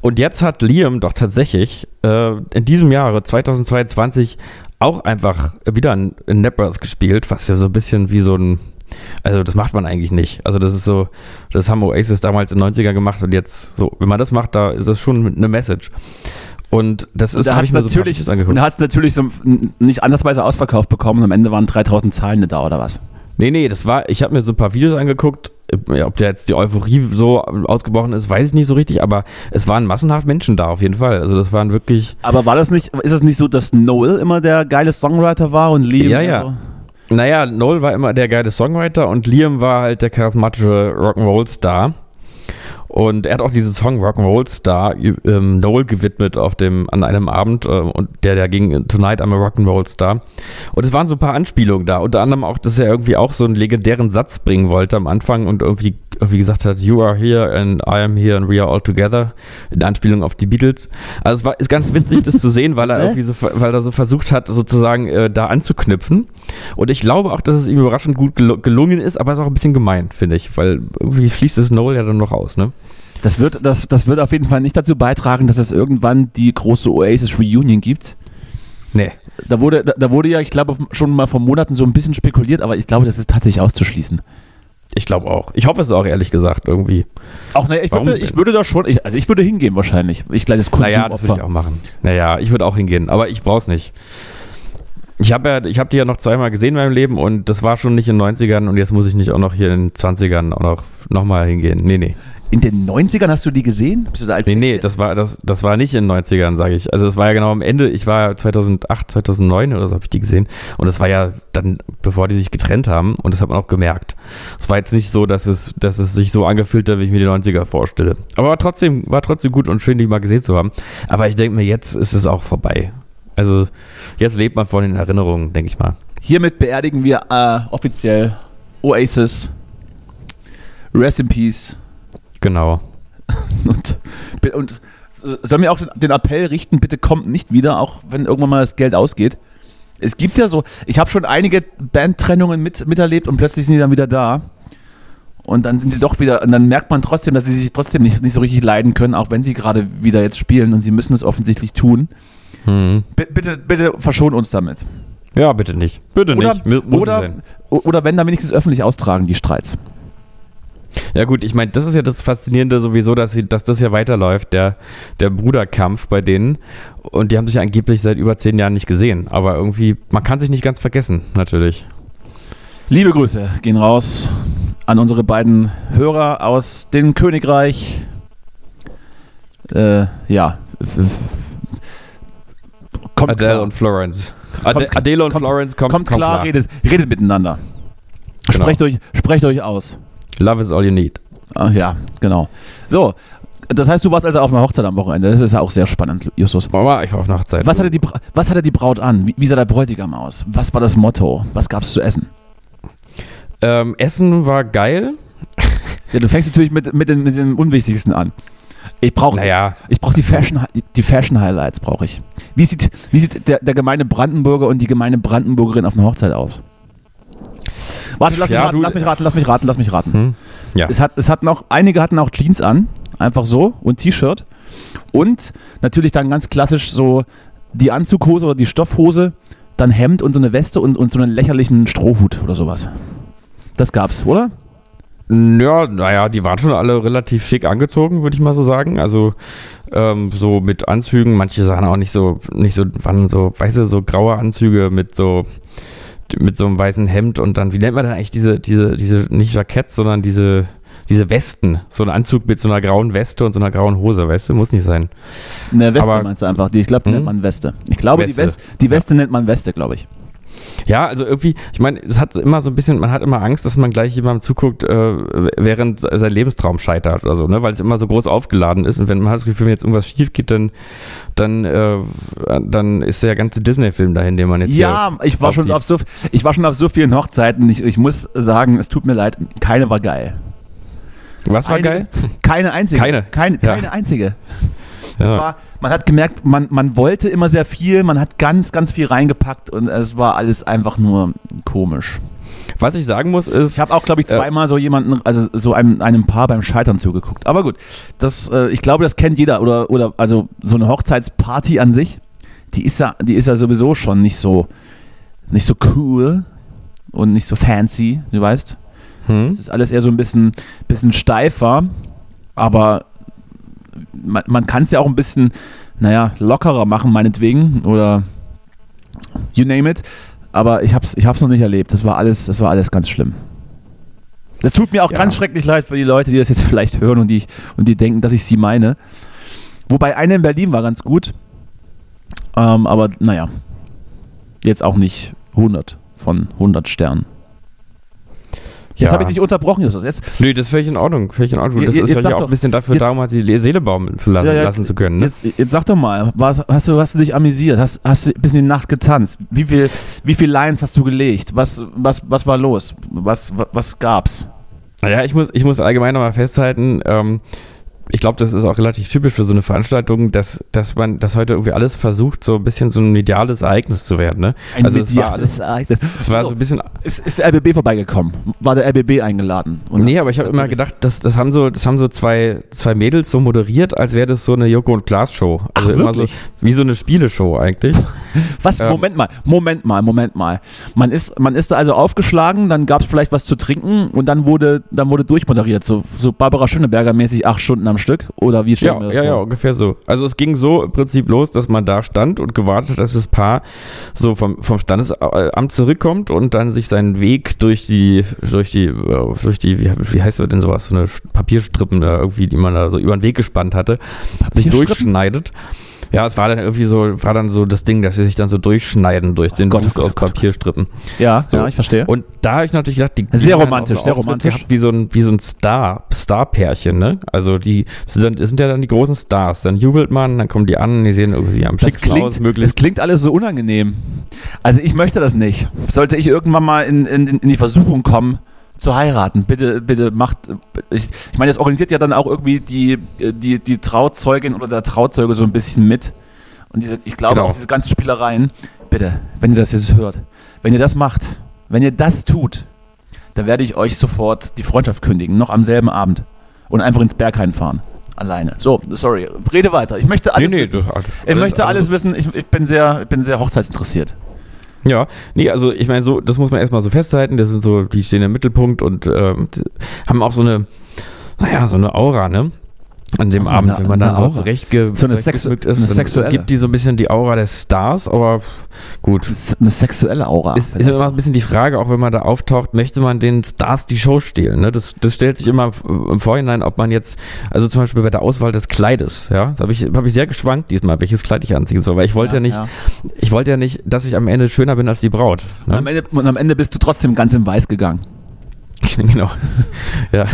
Und jetzt hat Liam doch tatsächlich äh, in diesem Jahre, 2022, auch einfach wieder in, in Nebworth gespielt, was ja so ein bisschen wie so ein, also das macht man eigentlich nicht. Also das ist so, das haben Oasis damals in den 90er gemacht und jetzt so, wenn man das macht, da ist das schon eine Message. Und das ist, habe ich mir natürlich, so angeguckt. Und hat es natürlich so nicht andersweise ausverkauft bekommen und am Ende waren 3000 Zahlende da oder was? Nee, nee, das war, ich habe mir so ein paar Videos angeguckt. Ob der jetzt die Euphorie so ausgebrochen ist, weiß ich nicht so richtig, aber es waren massenhaft Menschen da auf jeden Fall. Also das waren wirklich. Aber war das nicht, ist es nicht so, dass Noel immer der geile Songwriter war und Liam? Ja, ja. So? Naja, Noel war immer der geile Songwriter und Liam war halt der charismatische Rock'n'Roll-Star. Und er hat auch diesen Song Rock'n'Roll Star ähm, Noel gewidmet auf dem, an einem Abend, äh, und der, der ging Tonight I'm a Rock'n'Roll Star. Und es waren so ein paar Anspielungen da, unter anderem auch, dass er irgendwie auch so einen legendären Satz bringen wollte am Anfang und irgendwie, irgendwie gesagt hat, You are here and I am here and we are all together, in Anspielung auf die Beatles. Also es war, ist ganz witzig, das zu sehen, weil er irgendwie so, weil er so versucht hat, sozusagen äh, da anzuknüpfen. Und ich glaube auch, dass es ihm überraschend gut gelungen ist, aber es ist auch ein bisschen gemein, finde ich, weil irgendwie schließt es Noel ja dann noch aus, ne? Das wird, das, das wird auf jeden Fall nicht dazu beitragen, dass es irgendwann die große Oasis Reunion gibt. Nee. Da wurde, da, da wurde ja, ich glaube, schon mal vor Monaten so ein bisschen spekuliert, aber ich glaube, das ist tatsächlich auszuschließen. Ich glaube auch. Ich hoffe es auch, ehrlich gesagt, irgendwie. Auch, ne, ich, würde, ich würde da schon, ich, also ich würde hingehen wahrscheinlich. Ich kleines Naja, das würde ich auch machen. Naja, ich würde auch hingehen, aber ich brauche es nicht. Ich habe ja, ich habe die ja noch zweimal gesehen in meinem Leben und das war schon nicht in den 90ern und jetzt muss ich nicht auch noch hier in den 20ern auch noch, noch mal hingehen. Nee, nee. In den 90ern hast du die gesehen? Bist du da als nee, nee, das war, das, das war nicht in den 90ern, sage ich. Also das war ja genau am Ende, ich war 2008, 2009 oder so habe ich die gesehen. Und das war ja dann, bevor die sich getrennt haben und das hat man auch gemerkt. Es war jetzt nicht so, dass es, dass es sich so angefühlt hat, wie ich mir die 90er vorstelle. Aber war trotzdem, war trotzdem gut und schön, die mal gesehen zu haben. Aber ich denke mir, jetzt ist es auch vorbei. Also jetzt lebt man von den Erinnerungen, denke ich mal. Hiermit beerdigen wir äh, offiziell Oasis. Rest in Peace. Genau. und, und soll mir auch den Appell richten, bitte kommt nicht wieder, auch wenn irgendwann mal das Geld ausgeht. Es gibt ja so, ich habe schon einige Bandtrennungen mit, miterlebt und plötzlich sind die dann wieder da. Und dann sind sie doch wieder, und dann merkt man trotzdem, dass sie sich trotzdem nicht, nicht so richtig leiden können, auch wenn sie gerade wieder jetzt spielen und sie müssen es offensichtlich tun. Hm. Bitte, bitte verschon uns damit. Ja, bitte nicht. Bitte oder, nicht. Muss oder, oder wenn, dann wenigstens öffentlich austragen, die Streits. Ja gut, ich meine, das ist ja das Faszinierende sowieso, dass, sie, dass das ja weiterläuft, der, der Bruderkampf bei denen. Und die haben sich angeblich seit über zehn Jahren nicht gesehen. Aber irgendwie, man kann sich nicht ganz vergessen, natürlich. Liebe Grüße gehen raus an unsere beiden Hörer aus dem Königreich. Äh, ja. Kommt Adele klar. und Florence. Ade Adele und kommt, Florence kommt, kommt, kommt klar, klar. Redet, redet miteinander. Genau. Sprecht, euch, sprecht euch aus. Love is all you need. Ach ja, genau. So, das heißt, du warst also auf einer Hochzeit am Wochenende. Das ist ja auch sehr spannend, Justus. Mama, ich war auf einer Hochzeit. Was hatte die, was hatte die Braut an? Wie, wie sah der Bräutigam aus? Was war das Motto? Was gab es zu essen? Ähm, essen war geil. Ja, du fängst natürlich mit, mit, den, mit dem Unwichtigsten an. Ich brauche naja. ich brauch die Fashion, die Fashion Highlights brauche ich. Wie sieht, wie sieht der, der gemeine Brandenburger und die gemeine Brandenburgerin auf einer Hochzeit aus? Warte, lass, ja, mich, raten, lass mich raten, lass mich raten, lass mich raten. Hm? Ja. Es hat, es hat noch, einige hatten auch Jeans an, einfach so, und T-Shirt. Und natürlich dann ganz klassisch so die Anzughose oder die Stoffhose, dann Hemd und so eine Weste und, und so einen lächerlichen Strohhut oder sowas. Das gab's, oder? Ja, naja, die waren schon alle relativ schick angezogen, würde ich mal so sagen. Also ähm, so mit Anzügen, manche sahen auch nicht so, nicht so, waren so, weißt du, so graue Anzüge mit so mit so einem weißen Hemd und dann, wie nennt man denn eigentlich diese, diese, diese, nicht Jackett, sondern diese, diese Westen. So ein Anzug mit so einer grauen Weste und so einer grauen Hose, weißt du? Muss nicht sein. Eine Weste Aber, meinst du einfach? Die, ich glaube, die hm? nennt man Weste. Ich glaube, Weste. die, West, die Weste ja. nennt man Weste, glaube ich. Ja, also irgendwie, ich meine, es hat immer so ein bisschen, man hat immer Angst, dass man gleich jemandem zuguckt, äh, während sein Lebenstraum scheitert oder so, ne? Weil es immer so groß aufgeladen ist und wenn man hat das Gefühl, wenn jetzt irgendwas schief geht, dann, dann, äh, dann ist der ganze Disney-Film dahin, den man jetzt Ja, ich war schon auf so, ich war schon auf so vielen Hochzeiten. Ich, ich muss sagen, es tut mir leid, keine war geil. Was war Eine- geil? Keine einzige. Keine. Keine, Ja. keine einzige. Es Ja. war, man hat gemerkt, man, man wollte immer sehr viel, man hat ganz, ganz viel reingepackt und es war alles einfach nur komisch. Was ich sagen muss ist, Ich habe auch, glaube ich, Ja. zweimal so jemanden, also so einem, einem Paar beim Scheitern zugeguckt. Aber gut, das, äh, ich glaube, das kennt jeder. Oder, oder also so eine Hochzeitsparty an sich, die ist ja, die ist ja sowieso schon nicht so, nicht so cool und nicht so fancy, du weißt. hm? Es ist alles eher so ein bisschen, bisschen steifer, aber man, man kann es ja auch ein bisschen, naja, lockerer machen, meinetwegen, oder you name it. Aber ich hab's, ich hab's noch nicht erlebt. Das war alles, das war alles ganz schlimm. Das tut mir auch Ja. ganz schrecklich leid für die Leute, die das jetzt vielleicht hören und die, und die denken, dass ich sie meine. Wobei eine in Berlin war ganz gut. Ähm, aber naja, jetzt auch nicht 100 von 100 Sternen. Jetzt Ja. habe ich dich unterbrochen, Justus. Jetzt, Nö, das ist völlig in Ordnung. Völlig in Ordnung. Das je- ist jetzt ja auch doch- ein bisschen dafür jetzt- da, um halt die Seele baumeln zu lassen, Ja, ja, lassen zu können. Ne? jetzt, jetzt sag doch mal, was, hast, du, hast du dich amüsiert? Hast, hast du bis in die Nacht getanzt? Wie viel, wie viel Lines hast du gelegt? Was, was, was war los? Was, was, was gab's? Naja, ich muss, ich muss allgemein nochmal festhalten, ähm, ich glaube, das ist auch relativ typisch für so eine Veranstaltung, dass, dass man, dass heute irgendwie alles versucht, so ein bisschen so ein mediales Ereignis zu werden. Ne? also es war alles, Ereignis. es war so ein bisschen Ist, ist der RBB vorbeigekommen? War der RBB eingeladen? Und Nee, aber ich habe immer gedacht, das, das haben so, das haben so zwei, zwei Mädels so moderiert, als wäre das so eine Joko und Klaas Show. Also Ach, immer so wirklich? wie so eine Spieleshow eigentlich. Was? Ähm. Moment mal, Moment mal, Moment mal. Man ist, man ist da also aufgeschlagen, dann gab es vielleicht was zu trinken und dann wurde, dann wurde durchmoderiert. So, so Barbara Schöneberger mäßig acht Stunden am Stück. Oder wie stellen Ja, wir das ja, ja, vor? ungefähr so. Also es ging so im Prinzip los, dass man da stand und gewartet hat, dass das Paar so vom, vom Standesamt zurückkommt und dann sich seinen Weg durch die, durch die, äh, durch die, wie, wie heißt das denn sowas, so eine Papierstrippen da irgendwie, die man da so über den Weg gespannt hatte, sich durchschneidet. Ja, es war dann irgendwie so, war dann so das Ding, dass sie sich dann so durchschneiden durch den Gott, oh Gott, oh aus Gott, oh Gott. Papierstrippen. Ja, So. ja, ich verstehe. Und da habe ich natürlich gedacht, die Sehr romantisch, so sehr Auftritte romantisch. gehabt Wie so ein, wie so ein Star, Star-Pärchen, ne? Also die, das sind, dann, das sind ja dann die großen Stars. Dann jubelt man, dann kommen die an, die sehen irgendwie am Das schicksten aus, klingt, das klingt alles so unangenehm. Also ich möchte das nicht. Sollte ich irgendwann mal in, in, in die Versuchung kommen, zu heiraten, bitte, bitte macht. Ich, ich meine, das organisiert ja dann auch irgendwie die, die, die Trauzeugin oder der Trauzeuge so ein bisschen mit. Und diese, ich glaube Genau. auch diese ganzen Spielereien, bitte, wenn ihr das jetzt hört, wenn ihr das macht, wenn ihr das tut, dann werde ich euch sofort die Freundschaft kündigen, noch am selben Abend. Und einfach ins Berghain fahren. Alleine. So, sorry. Rede weiter. Ich möchte alles wissen. du- Ich möchte also- alles wissen. Ich, ich, bin sehr, ich bin sehr hochzeitsinteressiert. Ja, nee, also ich meine, so, das muss man erstmal so festhalten. Das sind so, die stehen im Mittelpunkt und ähm, haben auch so eine, naja, so eine Aura, ne? An dem Abend, eine- wenn man da so Aura. zurecht ge So sexu- eine sexuelle. gibt die so ein bisschen die Aura des Stars, aber gut. Eine sexuelle Aura. Ist, ist immer ein bisschen die Frage, auch wenn man da auftaucht, möchte man den Stars die Show stehlen? Ne? Das, das stellt sich immer im Vorhinein, ob man jetzt, also zum Beispiel bei der Auswahl des Kleides, ja, da habe ich, hab ich sehr geschwankt diesmal, welches Kleid ich anziehen soll, weil ich wollte ja, nicht, ich wollte ja nicht, dass ich am Ende schöner bin als die Braut. Und, am Ne? Ende, und am Ende bist du trotzdem ganz im Weiß gegangen. genau. ja.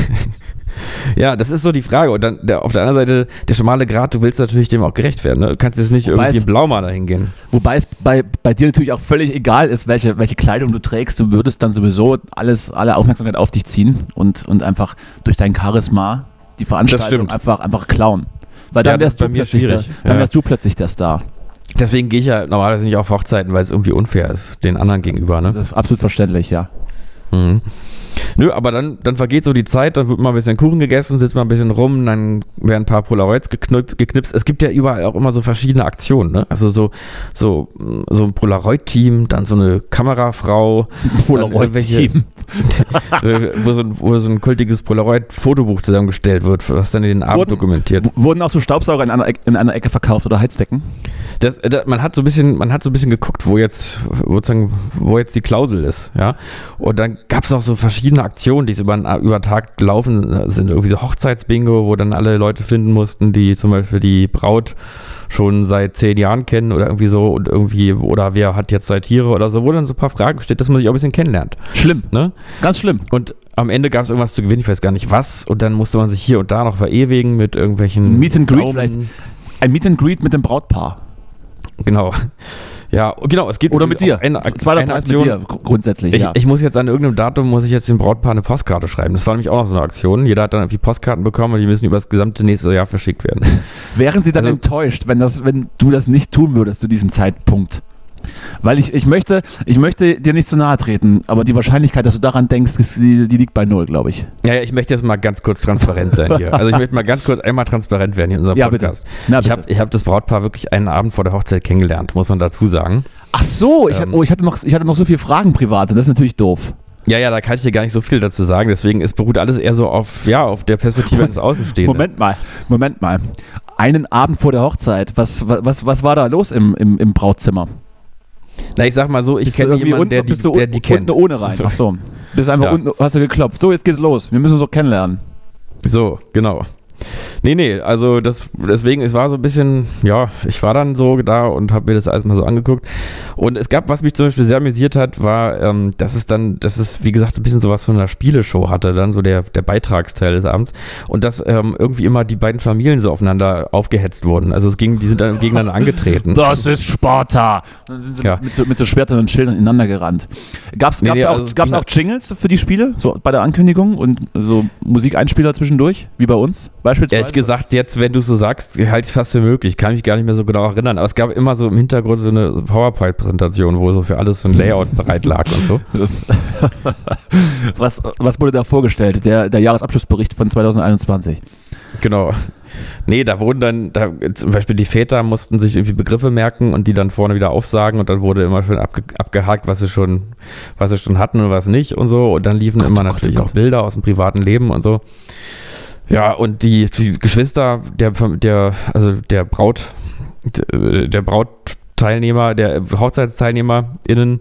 Ja, das ist so die Frage. Und dann der, auf der anderen Seite, der schmale Grat, du willst natürlich dem auch gerecht werden. Ne? Du kannst jetzt nicht Wobei irgendwie es- im Blaumal dahin gehen. Wobei es bei, bei dir natürlich auch völlig egal ist, welche, welche Kleidung du trägst. Du würdest dann sowieso alles, alle Aufmerksamkeit auf dich ziehen und, und einfach durch dein Charisma die Veranstaltung einfach, einfach klauen. Weil dann Ja, wärst du mir plötzlich der, dann Ja. wärst du plötzlich der Star. Deswegen gehe ich ja normalerweise nicht auf Hochzeiten, weil es irgendwie unfair ist, den anderen gegenüber. Ne? Das ist absolut verständlich, ja. Mhm. Nö, aber dann, dann vergeht so die Zeit, dann wird mal ein bisschen Kuchen gegessen, sitzt mal ein bisschen rum, dann werden ein paar Polaroids geknüp, geknipst. Es gibt ja überall auch immer so verschiedene Aktionen, ne? Also so, so, so ein Polaroid-Team, dann so eine Kamerafrau, Polaroid-Team. äh, wo, so ein, wo so ein kultiges Polaroid-Fotobuch zusammengestellt wird, was dann den Abend Wurden- dokumentiert. Wurden auch so Staubsauger in einer, Ecke, in einer Ecke verkauft oder Heizdecken? Das, äh, da, man hat so ein bisschen, man hat so ein bisschen geguckt, wo jetzt, wo jetzt die Klausel ist, ja. Und dann gab es noch so verschiedene Aktionen, die über, über Tag gelaufen sind. Irgendwie so Hochzeitsbingo, wo dann alle Leute finden mussten, die zum Beispiel die Braut schon seit zehn Jahren kennen oder irgendwie so und irgendwie, oder wer hat jetzt seit Tiere oder so, wo dann so ein paar Fragen steht, dass man sich auch ein bisschen kennenlernt. Schlimm. Ne? Ganz schlimm. Und am Ende gab es irgendwas zu gewinnen, ich weiß gar nicht was, und dann musste man sich hier und da noch verewigen mit irgendwelchen Meet and Greet Daumen. vielleicht. Ein Meet and Greet mit dem Brautpaar. Genau. Ja, genau, es geht Oder mit dir. Eine, Zweiter eine Preis mit Aktion. dir, gr- grundsätzlich, Ich, ja. ich muss jetzt an irgendeinem Datum, muss ich jetzt dem Brautpaar eine Postkarte schreiben. Das war nämlich auch noch so eine Aktion. Jeder hat dann irgendwie Postkarten bekommen und die müssen über das gesamte nächste Jahr verschickt werden. Wären Sie dann Also- enttäuscht, wenn, das, wenn du das nicht tun würdest zu diesem Zeitpunkt? Weil ich, ich, möchte, ich möchte dir nicht zu nahe treten, aber die Wahrscheinlichkeit, dass du daran denkst, die, die liegt bei null, glaube ich. Ja, ja, ich möchte jetzt mal ganz kurz transparent sein hier. Also ich möchte mal ganz kurz einmal transparent werden hier in unserem Ja, bitte. Podcast. Na, Ich habe ich hab das Brautpaar wirklich einen Abend vor der Hochzeit kennengelernt, muss man dazu sagen. Ach so, ich, Ähm. hatte, oh, ich, hatte noch, ich hatte noch so viele Fragen private, das ist natürlich doof. Ja, ja, da kann ich dir gar nicht so viel dazu sagen. Deswegen es beruht alles eher so auf, ja, auf der Perspektive eines Außenstehenden. Moment mal, Moment mal. Einen Abend vor der Hochzeit, was, was, was war da los im, im, im Brautzimmer? Na, ich sag mal so, ich Bist kenne irgendwie jemanden, unten- der die, der die kennt. Unten ohne rein. Ach so. Bist einfach Ja. unten, hast du geklopft. So, jetzt geht's los. Wir müssen uns doch kennenlernen. So, genau. Nee, nee, also das, deswegen, es war so ein bisschen, ja, ich war dann so da und habe mir das alles mal so angeguckt. Und es gab, was mich zum Beispiel sehr amüsiert hat, war, ähm, dass es dann, dass es, wie gesagt, ein bisschen sowas von einer Spieleshow hatte, dann so der, der Beitragsteil des Abends. Und dass ähm, irgendwie immer die beiden Familien so aufeinander aufgehetzt wurden. Also es ging, die sind dann gegeneinander angetreten. Das ist Sparta. Und dann sind sie Ja. mit, so, mit so Schwertern und Schildern ineinander gerannt. Gab es Nee, nee, auch, also gab's auch Jingles für die Spiele? So bei der Ankündigung und so Musikeinspieler zwischendurch? Wie bei uns beispielsweise? Ehrlich gesagt, jetzt, wenn du es so sagst, halte ich es fast für möglich. Kann mich gar nicht mehr so genau erinnern. Aber es gab immer so im Hintergrund so eine PowerPoint-Präsentation, wo so für alles so ein Layout bereit lag und so. was, was wurde da vorgestellt? Der, der Jahresabschlussbericht von 2021. Genau. Nee, da wurden dann, da, zum Beispiel die Väter mussten sich irgendwie Begriffe merken und die dann vorne wieder aufsagen und dann wurde immer schön abge, abgehakt, was sie schon, was sie schon hatten und was nicht und so. Und dann liefen immer oh Gott, natürlich oh auch Gott. Bilder aus dem privaten Leben und so. Ja, und die, die Geschwister der, der, also der Braut, der Brautteilnehmer, der HochzeitsteilnehmerInnen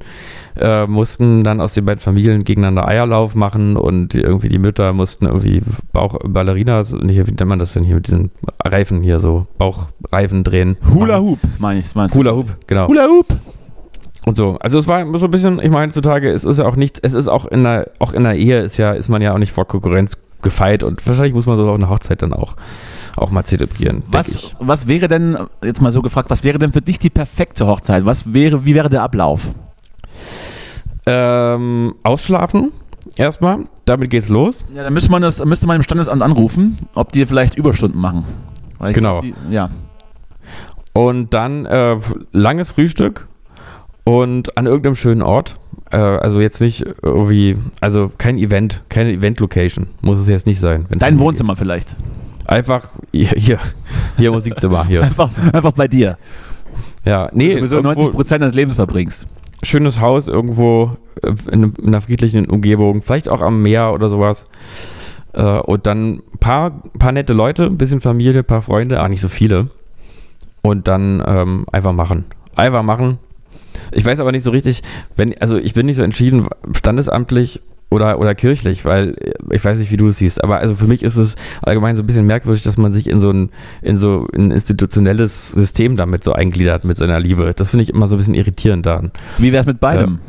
äh, mussten dann aus den beiden Familien gegeneinander Eierlauf machen und irgendwie die Mütter mussten irgendwie Bauch Ballerinas, nee, wie nennt man das denn hier mit diesen Reifen hier so, Bauchreifen drehen. Hula. Hoop, meine ich. meinst du? Hula Hoop, genau. Hula Hoop. Und so. Also es war so ein bisschen, ich meine, heutzutage, es ist ja auch nicht, es ist auch in der, auch in der Ehe ist ja, ist man ja auch nicht vor Konkurrenz gefeit und wahrscheinlich muss man so auch eine Hochzeit dann auch, auch mal zelebrieren. Was, was wäre denn, jetzt mal so gefragt, was wäre denn für dich die perfekte Hochzeit? Was wäre, wie wäre der Ablauf? Ähm, ausschlafen erstmal, damit geht's los. Ja, dann müsste man, das, müsste man im Standesamt anrufen, ob die vielleicht Überstunden machen. Genau. glaub, Die, ja. Und dann äh, langes Frühstück und an irgendeinem schönen Ort. Äh, also jetzt nicht irgendwie, also kein Event, keine Event-Location. Muss es jetzt nicht sein. Dein Wohnzimmer vielleicht. geht. Einfach hier, hier, hier Musikzimmer, hier. Einfach, einfach bei dir. Ja, nee, sowieso irgendwo 90 Prozent deines Lebens verbringst. schönes Haus irgendwo äh, in, in einer friedlichen Umgebung, vielleicht auch am Meer oder sowas. Äh, und dann ein paar, paar nette Leute, ein bisschen Familie, ein paar Freunde, ah, nicht so viele. Und dann ähm, einfach machen. Einfach machen. Ich weiß aber nicht so richtig, wenn, also ich bin nicht so entschieden, standesamtlich oder, oder kirchlich, weil äh, ich weiß nicht, wie du es siehst, aber also für mich ist es allgemein so ein bisschen merkwürdig, dass man sich in so ein, in so ein institutionelles System damit so eingliedert mit seiner Liebe. Das finde ich immer so ein bisschen irritierend daran. Wie wär's mit beidem?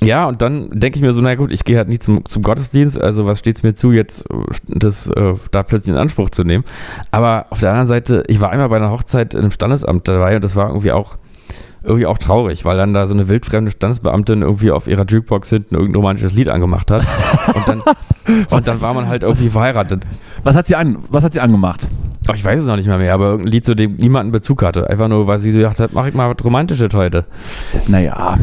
Ja, und dann denke ich mir so, na gut, ich gehe halt nie zum, zum Gottesdienst, also was steht es mir zu, jetzt äh, das äh, da plötzlich in Anspruch zu nehmen. Aber auf der anderen Seite, ich war einmal bei einer Hochzeit im Standesamt dabei und das war irgendwie auch irgendwie auch traurig, weil dann da so eine wildfremde Standesbeamtin irgendwie auf ihrer Jukebox hinten irgendein romantisches Lied angemacht hat. Und dann, und dann war man halt irgendwie verheiratet. Was hat sie an, was hat sie angemacht? Oh, ich weiß es noch nicht mal mehr, aber irgendein Lied, zu dem niemand einen Bezug hatte. Einfach nur, weil sie so gedacht hat, mach ich mal was Romantisches heute. Naja,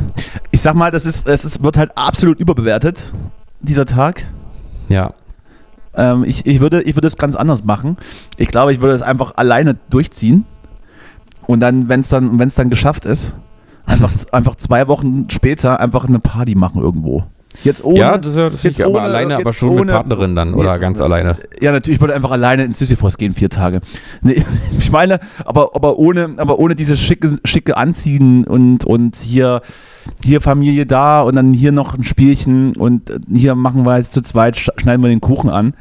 ich sag mal, das ist, es wird halt absolut überbewertet, dieser Tag. Ja. Ähm, ich, ich, würde, ich würde es ganz anders machen. Ich glaube, ich würde es einfach alleine durchziehen. Und dann, wenn es dann, wenn's dann geschafft ist, einfach, einfach zwei Wochen später einfach eine Party machen irgendwo. Jetzt ohne. ja, das, ist jetzt aber ohne- alleine, aber schon mit ohne- Partnerin dann oder Nee, ganz alleine. Ja, natürlich, ich würde einfach alleine ins Sisyphos gehen, vier Tage. Nee, ich meine, aber, aber, ohne, aber ohne dieses schicke, schicke Anziehen und, und hier, hier Familie da und dann hier noch ein Spielchen und äh, hier machen wir jetzt zu zweit, sch- schneiden wir den Kuchen an.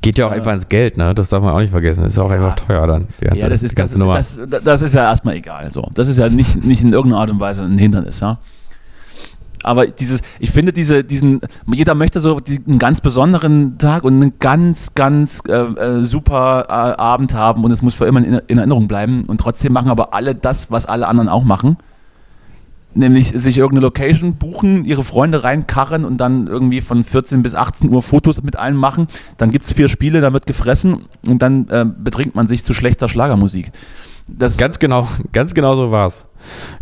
Geht ja auch Ja. einfach ins Geld, ne? Das darf man auch nicht vergessen. Ist auch einfach teuer dann. Die ganze, ja, das ist, das, das, das ist ja erstmal egal. So. Das ist ja nicht, nicht in irgendeiner Art und Weise ein Hindernis, ja. Aber dieses, ich finde diese, diesen, jeder möchte so einen ganz besonderen Tag und einen ganz, ganz äh, äh, super äh, Abend haben und es muss für immer in Erinnerung bleiben und trotzdem machen aber alle das, was alle anderen auch machen. Nämlich sich irgendeine Location buchen, ihre Freunde reinkarren und dann irgendwie von 14 bis 18 Uhr Fotos mit allen machen. Dann gibt es vier Spiele, dann wird gefressen und dann äh, betrinkt man sich zu schlechter Schlagermusik. Das ganz genau, ganz genau so war's.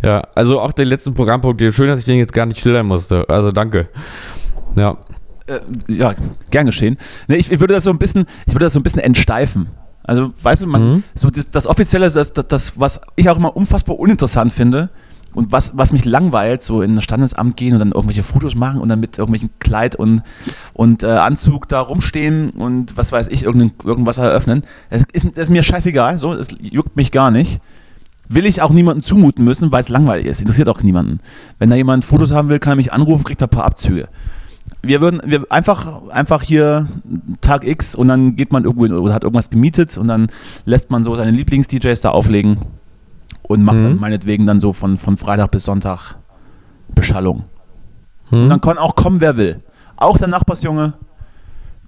Ja, also auch den letzten Programmpunkt, schön, dass ich den jetzt gar nicht schildern musste. Also danke. Ja. Äh, ja, gern geschehen. Nee, ich, ich, würde das so ein bisschen, ich würde das so ein bisschen entsteifen. Also, weißt du, man, mhm. so das, das Offizielle, das, das, das, was ich auch immer unfassbar uninteressant finde, und was, was mich langweilt, so in ein Standesamt gehen und dann irgendwelche Fotos machen und dann mit irgendwelchen Kleid und, und äh, Anzug da rumstehen und was weiß ich, irgendwas eröffnen. Das ist, das ist mir scheißegal, so, es juckt mich gar nicht. Will ich auch niemandem zumuten müssen, weil es langweilig ist. Interessiert auch niemanden. Wenn da jemand Fotos haben will, kann er mich anrufen, kriegt er ein paar Abzüge. Wir würden wir einfach, einfach hier Tag X und dann geht man irgendwo in, oder hat irgendwas gemietet und dann lässt man so seine Lieblings-DJs da auflegen und macht mhm. dann meinetwegen dann so von, von Freitag bis Sonntag Beschallung. Mhm. Und dann kann auch kommen, wer will. Auch der Nachbarsjunge,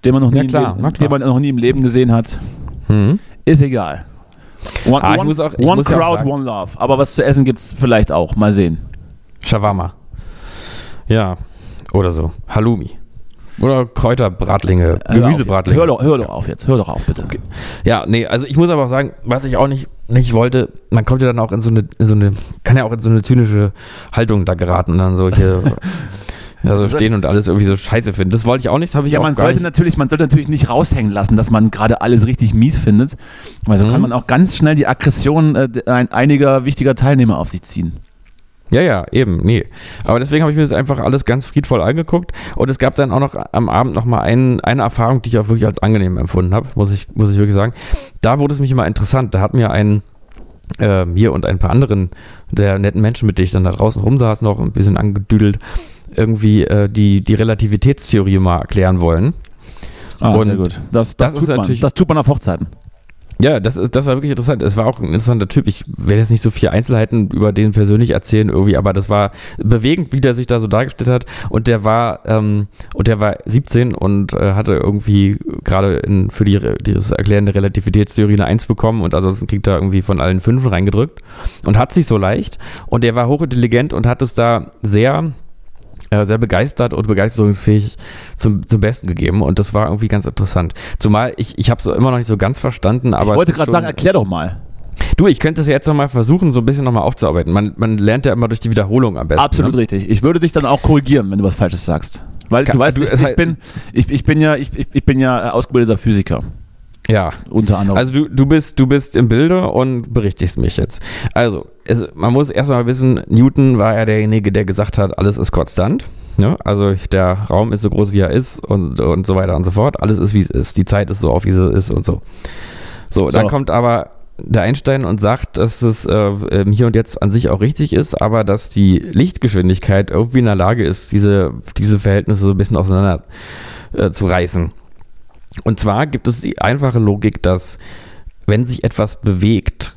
den man noch, nie, klar, Leben, den man noch nie im Leben gesehen hat. Mhm. Ist egal. One, ah, one, auch, one Crowd, one Love. Aber was zu essen gibt es vielleicht auch. Mal sehen. Shawarma. Ja, oder so. Halloumi. Oder Kräuterbratlinge, Gemüsebratlinge. Hör doch, hör doch auf jetzt, hör doch auf, bitte. Okay. Ja, nee, also ich muss aber auch sagen, was ich auch nicht, nicht wollte, man kommt ja dann auch in so eine, in so eine, kann ja auch in so eine zynische Haltung da geraten und dann solche ja, so stehen und alles irgendwie so scheiße finden. Das wollte ich auch nicht, habe ich ja, auch man sollte nicht. natürlich, man sollte natürlich nicht raushängen lassen, dass man gerade alles richtig mies findet, weil so mhm. kann man auch ganz schnell die Aggression äh, einiger wichtiger Teilnehmer auf sich ziehen. Ja, ja, eben, nee. Aber deswegen habe ich mir das einfach alles ganz friedvoll angeguckt und es gab dann auch noch am Abend nochmal ein, eine Erfahrung, die ich auch wirklich als angenehm empfunden habe, muss ich, muss ich wirklich sagen. Da wurde es mich immer interessant. Da hat mir ein, äh, mir und ein paar anderen der netten Menschen, mit denen ich dann da draußen rumsaß, noch ein bisschen angedüdelt, irgendwie äh, die, die Relativitätstheorie mal erklären wollen. Ah, und sehr gut. Das, das, das, tut man, das tut man auf Hochzeiten. Ja, das, ist, das war wirklich interessant. Es war auch ein interessanter Typ. Ich werde jetzt nicht so viele Einzelheiten über den persönlich erzählen irgendwie, aber das war bewegend, wie der sich da so dargestellt hat. Und der war ähm, und der war 17 und äh, hatte irgendwie gerade für die dieses erklärende Relativitätstheorie eine 1 bekommen und ansonsten kriegt er irgendwie von allen fünf reingedrückt und hat sich so leicht. Und der war hochintelligent und hat es da sehr äh, sehr begeistert und begeisterungsfähig zum, zum Besten gegeben und das war irgendwie ganz interessant. Zumal ich, ich habe es immer noch nicht so ganz verstanden, aber. Ich wollte gerade sagen, erklär doch mal. Du, ich könnte es ja jetzt nochmal versuchen, so ein bisschen nochmal aufzuarbeiten. Man, man lernt ja immer durch die Wiederholung am besten. Absolut ne? richtig. Ich würde dich dann auch korrigieren, wenn du was Falsches sagst. Weil Kann, du weißt, du, ich, ich, bin, ich, ich, bin ja, ich, ich bin ja ausgebildeter Physiker. Ja. Unter anderem. Also du, du, bist, du bist im Bilde und berichtigst mich jetzt. Also, es, man muss erstmal wissen, Newton war ja derjenige, der gesagt hat, alles ist konstant. Ne? Also der Raum ist so groß, wie er ist und, und so weiter und so fort. Alles ist, wie es ist. Die Zeit ist so auf, wie sie ist und so. So, so. dann kommt aber der Einstein und sagt, dass es äh, ähm, hier und jetzt an sich auch richtig ist, aber dass die Lichtgeschwindigkeit irgendwie in der Lage ist, diese, diese Verhältnisse so ein bisschen auseinander äh, zu reißen. Und zwar gibt es die einfache Logik, dass wenn sich etwas bewegt,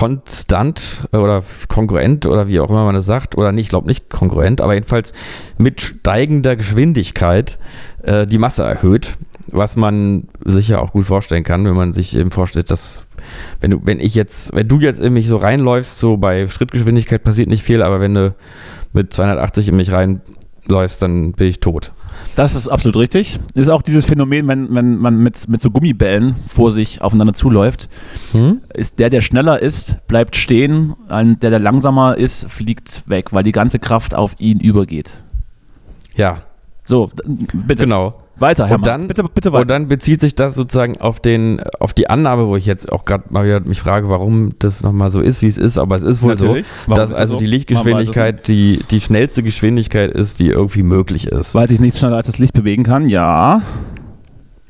konstant oder kongruent oder wie auch immer man das sagt, oder nicht, ich glaube nicht kongruent, aber jedenfalls mit steigender Geschwindigkeit äh, die Masse erhöht, was man sich ja auch gut vorstellen kann, wenn man sich eben vorstellt, dass wenn du, wenn ich jetzt, wenn du jetzt in mich so reinläufst, so bei Schrittgeschwindigkeit passiert nicht viel, aber wenn du mit 280 in mich reinläufst, dann bin ich tot. Das ist absolut richtig. Ist auch dieses Phänomen, wenn, wenn man mit, mit so Gummibällen vor sich aufeinander zuläuft, hm? ist der, der schneller ist, bleibt stehen, der, der langsamer ist, fliegt weg, weil die ganze Kraft auf ihn übergeht. Ja. So, bitte. Genau. Weiter, Herr und dann, bitte, bitte weiter. Und dann bezieht sich das sozusagen auf, den, auf die Annahme, wo ich jetzt auch gerade mal wieder mich frage, warum das nochmal so ist, wie es ist, aber es ist wohl Natürlich. so, dass also so? die Lichtgeschwindigkeit die, die schnellste Geschwindigkeit ist, die irgendwie möglich ist. Weil sich nichts schneller als das Licht bewegen kann, ja.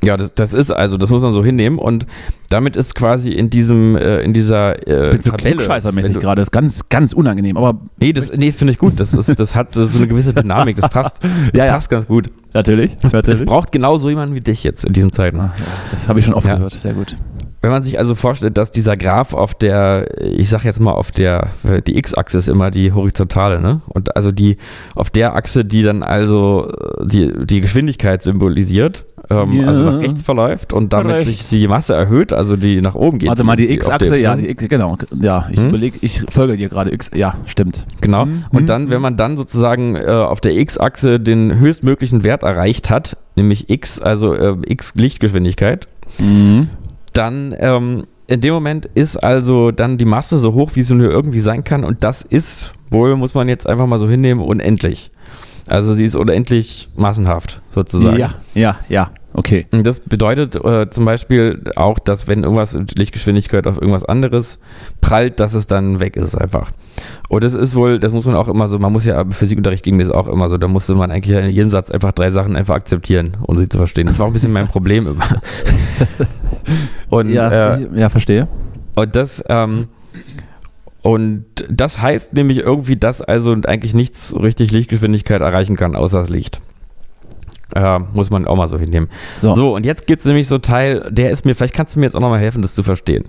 Ja, das, das ist also, das muss man so hinnehmen und damit ist quasi in diesem, äh, in dieser äh, ich bin so klugscheißermäßig gerade, das ist ganz, ganz unangenehm, aber... Nee, das, nee, finde ich gut, das, ist, das hat so eine gewisse Dynamik, das passt, das ja, ja. passt ganz gut. Natürlich. Es, es braucht genau so jemanden wie dich jetzt in diesen Zeiten. Ach, ja, das habe ich schon oft ja. gehört, sehr gut. Wenn man sich also vorstellt, dass dieser Graph auf der, ich sag jetzt mal auf der, die X-Achse ist immer die horizontale, ne? Und also die, auf der Achse, die dann also die, die Geschwindigkeit symbolisiert, ähm, Ja. also nach rechts verläuft und damit Rechts. sich die Masse erhöht, also die nach oben geht. Warte mal, die der X-Achse, ja, die X, genau. Ja, ich Hm? überlege, ich folge dir gerade. X, ja, stimmt. Genau. Mhm. Und dann, wenn man dann sozusagen äh, auf der X-Achse den höchstmöglichen Wert erreicht hat, nämlich X, also äh, X Lichtgeschwindigkeit, Mhm. Dann ähm, in dem Moment ist also dann die Masse so hoch, wie sie nur irgendwie sein kann. Und das ist wohl, muss man jetzt einfach mal so hinnehmen, unendlich. Also sie ist unendlich massenhaft, sozusagen. Ja, ja, ja, okay. Das bedeutet äh, zum Beispiel auch, dass wenn irgendwas Lichtgeschwindigkeit auf irgendwas anderes prallt, dass es dann weg ist einfach. Und das ist wohl, das muss man auch immer so, man muss ja im Physikunterricht ging das auch immer so, da musste man eigentlich in jedem Satz einfach drei Sachen einfach akzeptieren, ohne sie zu verstehen. Das war auch ein bisschen mein Problem immer. Und, Ja, äh, ja verstehe. und das, ähm, und das heißt nämlich irgendwie, dass also eigentlich nichts richtig Lichtgeschwindigkeit erreichen kann, außer das Licht. Äh, muss man auch mal so hinnehmen. So. So, und jetzt gibt es nämlich so Teil, der ist mir, vielleicht kannst du mir jetzt auch nochmal helfen, das zu verstehen.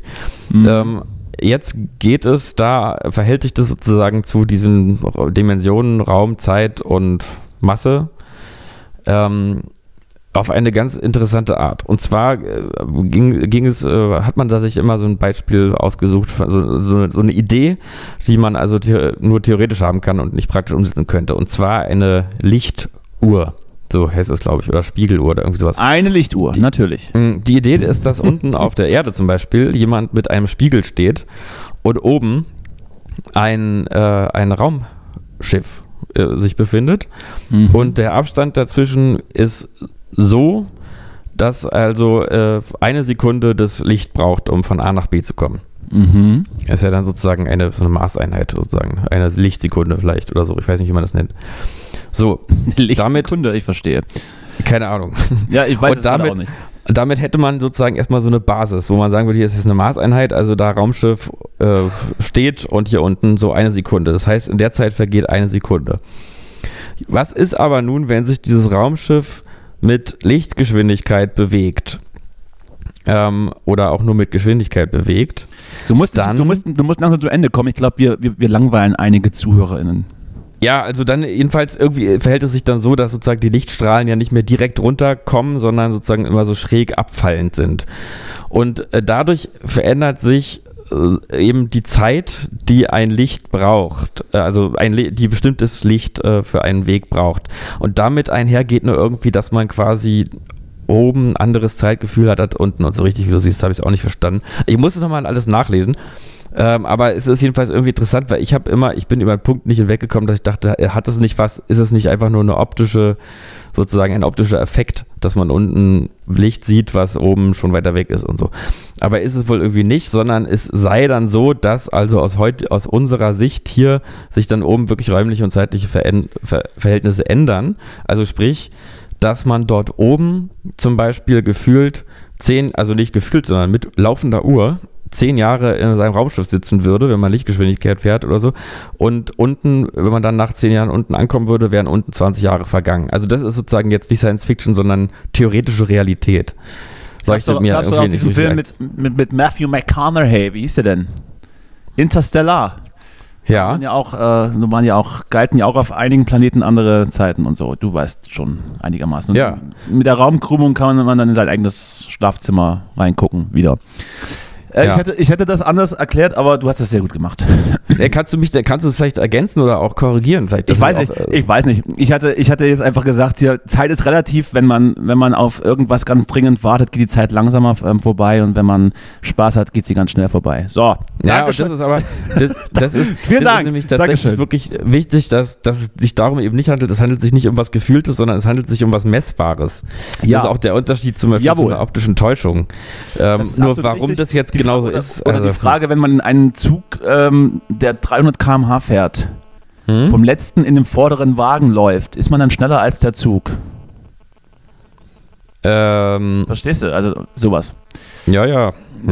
Mhm. Ähm, jetzt geht es da, verhält sich das sozusagen zu diesen Dimensionen, Raum, Zeit und Masse ähm, auf eine ganz interessante Art. Und zwar äh, ging, ging es, äh, hat man da sich immer so ein Beispiel ausgesucht, so, so, so eine Idee, die man also the nur theoretisch haben kann und nicht praktisch umsetzen könnte. Und zwar eine Lichtuhr. So heißt es, glaube ich, oder Spiegeluhr oder irgendwie sowas. Eine Lichtuhr, natürlich. Mm, Die Idee ist, dass unten auf der Erde zum Beispiel jemand mit einem Spiegel steht und oben ein, äh, ein Raumschiff äh, sich befindet. Mhm. Und der Abstand dazwischen ist so, dass also äh, eine Sekunde das Licht braucht, um von A nach B zu kommen. Mhm. Das ist ja dann sozusagen eine, so eine Maßeinheit, sozusagen. Eine Lichtsekunde vielleicht oder so. Ich weiß nicht, wie man das nennt. So, damit, Sekunde, ich verstehe. keine Ahnung. Ja, ich weiß Und es damit- auch nicht. Damit hätte man sozusagen erstmal so eine Basis, wo man sagen würde, hier ist jetzt eine Maßeinheit, also da Raumschiff äh, steht und hier unten so eine Sekunde. Das heißt, in der Zeit vergeht eine Sekunde. Was ist aber nun, wenn sich dieses Raumschiff mit Lichtgeschwindigkeit bewegt? Ähm, oder auch nur mit Geschwindigkeit bewegt? Du musst, Dann- du musst, du musst langsam zu Ende kommen. Ich glaube, wir, wir, wir langweilen einige ZuhörerInnen. Ja, also dann jedenfalls irgendwie verhält es sich dann so, dass sozusagen die Lichtstrahlen ja nicht mehr direkt runterkommen, sondern sozusagen immer so schräg abfallend sind. Und äh, dadurch verändert sich äh, eben die Zeit, die ein Licht braucht, äh, also ein Li die bestimmtes Licht äh, für einen Weg braucht. Und damit einher geht nur irgendwie, dass man quasi oben ein anderes Zeitgefühl hat als unten und so richtig, wie du siehst, habe ich es auch nicht verstanden. Ich muss es nochmal alles nachlesen. Ähm, aber es ist jedenfalls irgendwie interessant, weil ich habe immer, ich bin über den Punkt nicht hinweggekommen, dass ich dachte, hat es nicht was, ist es nicht einfach nur eine optische, sozusagen ein optischer Effekt, dass man unten Licht sieht, was oben schon weiter weg ist und so. Aber ist es wohl irgendwie nicht, sondern es sei dann so, dass also aus heute, aus unserer Sicht hier sich dann oben wirklich räumliche und zeitliche Veränd Ver Verhältnisse ändern. Also sprich, dass man dort oben zum Beispiel gefühlt zehn, also nicht gefühlt, sondern mit laufender Uhr zehn Jahre in seinem Raumschiff sitzen würde, wenn man Lichtgeschwindigkeit fährt oder so. Und unten, wenn man dann nach zehn Jahren unten ankommen würde, wären unten 20 Jahre vergangen. Also das ist sozusagen jetzt nicht Science Fiction, sondern theoretische Realität. Leuchtet mir gab's irgendwie auch diesen Film mit, mit, mit Matthew McConaughey, wie hieß der denn? Interstellar. Ja, Waren ja auch, äh, waren ja auch, galten ja auch auf einigen Planeten andere Zeiten und so. Du weißt schon einigermaßen. Und Ja. Mit der Raumkrümmung kann man dann in sein eigenes Schlafzimmer reingucken wieder. Äh, Ja. ich, hätte, ich hätte das anders erklärt, aber du hast das sehr gut gemacht. Äh, kannst du mich, kannst du es vielleicht ergänzen oder auch korrigieren? Vielleicht, Ich weiß ist nicht, auch, äh, ich weiß nicht. Ich hatte, ich hatte jetzt einfach gesagt, hier, Zeit ist relativ, wenn man, wenn man auf irgendwas ganz dringend wartet, geht die Zeit langsamer ähm, vorbei und wenn man Spaß hat, geht sie ganz schnell vorbei. So. Ja, und das ist aber, das, das ist, Vielen das Dank. ist nämlich tatsächlich Dankeschön. wirklich wichtig, dass, dass es sich darum eben nicht handelt. Es handelt sich nicht um was Gefühltes, sondern es handelt sich um was Messbares. Ja. Das ist auch der Unterschied zum Beispiel Jawohl. zu einer optischen Täuschung. Ähm, nur warum richtig. das jetzt Genauso Frage- ist. Oder also- die Frage, wenn man in einen Zug, ähm, der 300 km/h fährt, Hm? vom letzten in den vorderen Wagen läuft, ist man dann schneller als der Zug? Ähm, Verstehst du? Also sowas. ja, ja.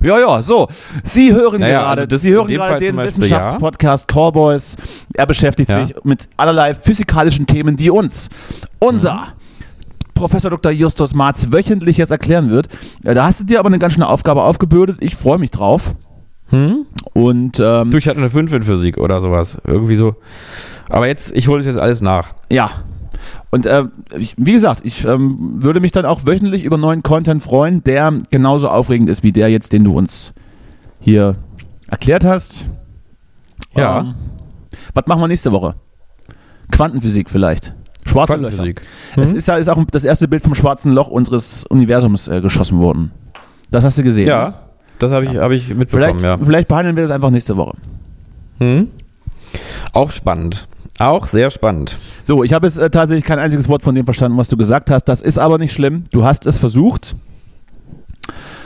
Ja, ja, so. Sie hören Naja, gerade, also das Sie hören gerade Fall den Wissenschaftspodcast Callboys. Er beschäftigt Ja. sich mit allerlei physikalischen Themen, die uns, unser Professor Dr. Justus Marz wöchentlich jetzt erklären wird. Äh, Da hast du dir aber eine ganz schöne Aufgabe aufgebürdet. Ich freue mich drauf. Hm? Und ähm, Du, ich hatte eine 5 in Physik oder sowas. Irgendwie so. Aber jetzt, ich hole es jetzt alles nach. ja. Und äh, ich, wie gesagt, ich ähm, würde mich dann auch wöchentlich über neuen Content freuen, der genauso aufregend ist wie der jetzt, den du uns hier erklärt hast. Ja. Ähm, was machen wir nächste Woche? Quantenphysik vielleicht. Schwarze Löcher. Quantenphysik. Es ist ja ist auch das erste Bild vom schwarzen Loch unseres Universums äh, geschossen worden. Das hast du gesehen. ne? Ja, das habe ich, hab ich mitbekommen, Vielleicht, ja. vielleicht behandeln wir das einfach nächste Woche. Hm? Auch spannend. Auch sehr spannend. So, ich habe jetzt äh, tatsächlich kein einziges Wort von dem verstanden, was du gesagt hast. Das ist aber nicht schlimm. Du hast es versucht.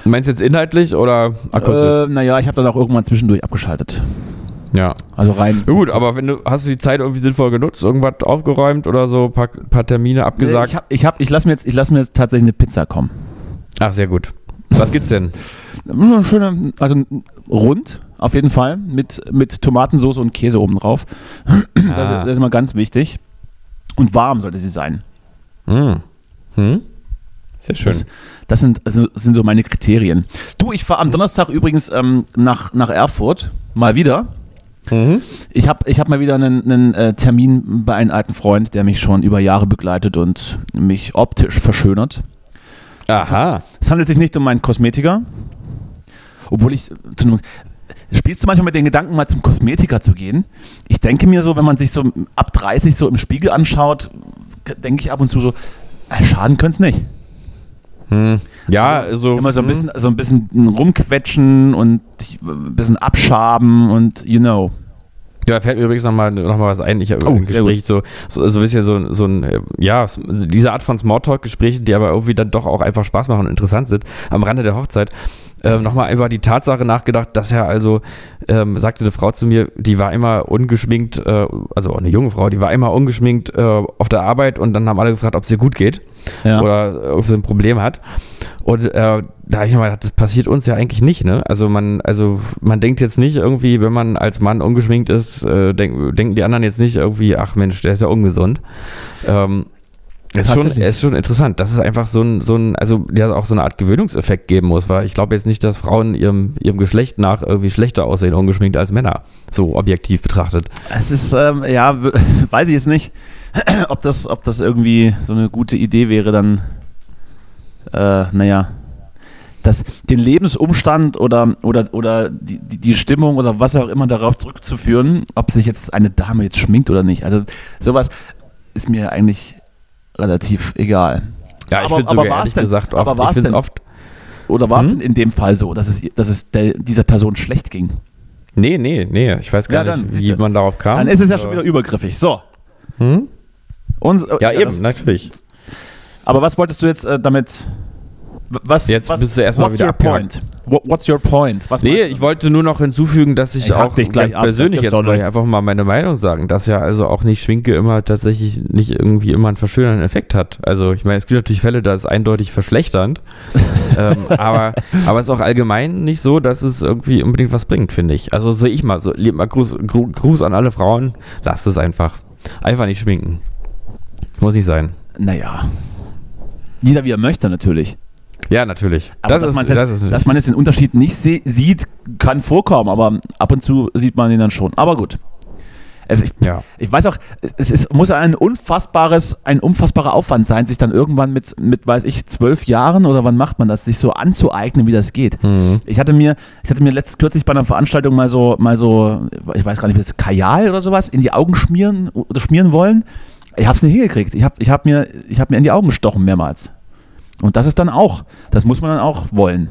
Du meinst jetzt inhaltlich oder akustisch? Äh, naja, ich habe dann auch irgendwann zwischendurch abgeschaltet. Ja. Also rein. Ja Gut, aber wenn du hast du die Zeit irgendwie sinnvoll genutzt, irgendwas aufgeräumt oder so, paar, paar Termine abgesagt? Ich, hab, ich, hab, ich lasse mir, jetzt- ich lass mir jetzt tatsächlich eine Pizza kommen. Ach, sehr gut. Was gibt's denn? Eine schöne, also rund auf jeden Fall mit, mit Tomatensauce und Käse oben drauf. Das, Ah. das ist immer ganz wichtig. Und warm sollte sie sein. Hm. Hm? Sehr schön. Das, das sind, also, das sind so meine Kriterien. Du, ich fahre am Donnerstag übrigens ähm, nach, nach Erfurt. Mal wieder. Mhm. Ich habe ich hab mal wieder einen, einen äh, Termin bei einem alten Freund, der mich schon über Jahre begleitet und mich optisch verschönert. Aha. Es handelt sich nicht um meinen Kosmetiker. Obwohl ich. zu einem- Spielst du manchmal mit den Gedanken, mal zum Kosmetiker zu gehen? Ich denke mir so, wenn man sich so ab 30 so im Spiegel anschaut, denke ich ab und zu so, äh, schaden könnte es nicht. Hm. Ja, also. Immer so ein hm. bisschen, so ein bisschen rumquetschen und ein bisschen abschaben und you know. Ja, fällt mir übrigens nochmal noch mal was ein. Ich habe Oh, im sehr Gespräch so, so, so ein bisschen so, so ein, ja, diese Art von Smalltalk-Gesprächen, die aber irgendwie dann doch auch einfach Spaß machen und interessant sind, am Rande der Hochzeit. Ähm, nochmal über die Tatsache nachgedacht, dass er also, ähm, sagte eine Frau zu mir, die war immer ungeschminkt, äh, also auch eine junge Frau, die war immer ungeschminkt äh, auf der Arbeit und dann haben alle gefragt, ob es ihr gut geht Ja. oder äh, ob sie ein Problem hat. Und äh, da habe ich nochmal gedacht, das passiert uns ja eigentlich nicht, ne? Also man, also man denkt jetzt nicht irgendwie, wenn man als Mann ungeschminkt ist, äh, denk, denken die anderen jetzt nicht irgendwie, ach Mensch, der ist ja ungesund. Ähm, ist schon, ist schon interessant, dass es einfach so ein, so ein, also ja auch so eine Art Gewöhnungseffekt geben muss, weil ich glaube jetzt nicht, dass Frauen ihrem, ihrem Geschlecht nach irgendwie schlechter aussehen, ungeschminkt als Männer, so objektiv betrachtet. Es ist, ähm, ja, weiß ich jetzt nicht, ob das, ob das irgendwie so eine gute Idee wäre, dann, äh, naja, das, den Lebensumstand oder, oder, oder die, die, Stimmung oder was auch immer darauf zurückzuführen, ob sich jetzt eine Dame jetzt schminkt oder nicht. Also sowas ist mir eigentlich relativ egal. Ja, ich Aber- finde aber sogar ehrlich denn- gesagt aber oft, war's ich denn- oft, Oder war es Hm? denn in dem Fall so, dass es, dass es der, dieser Person schlecht ging? nee, nee, nee, ich weiß gar Ja, nicht, wie man darauf kam. Dann ist es ja schon wieder übergriffig. So. Hm? Uns, äh, Ja, eben, das- natürlich. Aber was wolltest du jetzt äh, damit? Was, Jetzt was, bist du erstmal what's wieder your abgehakt. point? What, what's your point? Was Nee, ich wollte nur noch hinzufügen, dass ich Ich auch dich gleich persönlich jetzt gleich einfach mal meine Meinung sagen, dass ja also auch nicht Schminke immer tatsächlich nicht irgendwie immer einen verschönernden Effekt hat. Also ich meine, es gibt natürlich Fälle, da ist eindeutig verschlechternd, ähm, aber, aber es ist auch allgemein nicht so, dass es irgendwie unbedingt was bringt, finde ich. Also sehe ich mal so, lieb mal Gruß, Gru- Gruß an alle Frauen, lasst es einfach. Einfach nicht schminken. Muss nicht sein. Naja. Jeder wie er möchte natürlich. Ja, natürlich. Aber das, dass, ist, man das jetzt, ist dass man jetzt den Unterschied nicht sieht, kann vorkommen, aber ab und zu sieht man ihn dann schon. Aber gut. Äh, Ich, ja. ich weiß auch, es ist, muss ein unfassbares, ein unfassbarer Aufwand sein, sich dann irgendwann mit, mit, weiß ich, zwölf Jahren oder wann macht man das, sich so anzueignen, wie das geht. Mhm. Ich hatte mir, ich hatte mir letztens kürzlich bei einer Veranstaltung mal so, mal so, ich weiß gar nicht, wie das Kajal oder sowas in die Augen schmieren oder schmieren wollen. Ich habe es nicht hingekriegt. Ich habe, ich habe mir, ich habe mir in die Augen gestochen mehrmals. Und das ist dann auch, das muss man dann auch wollen.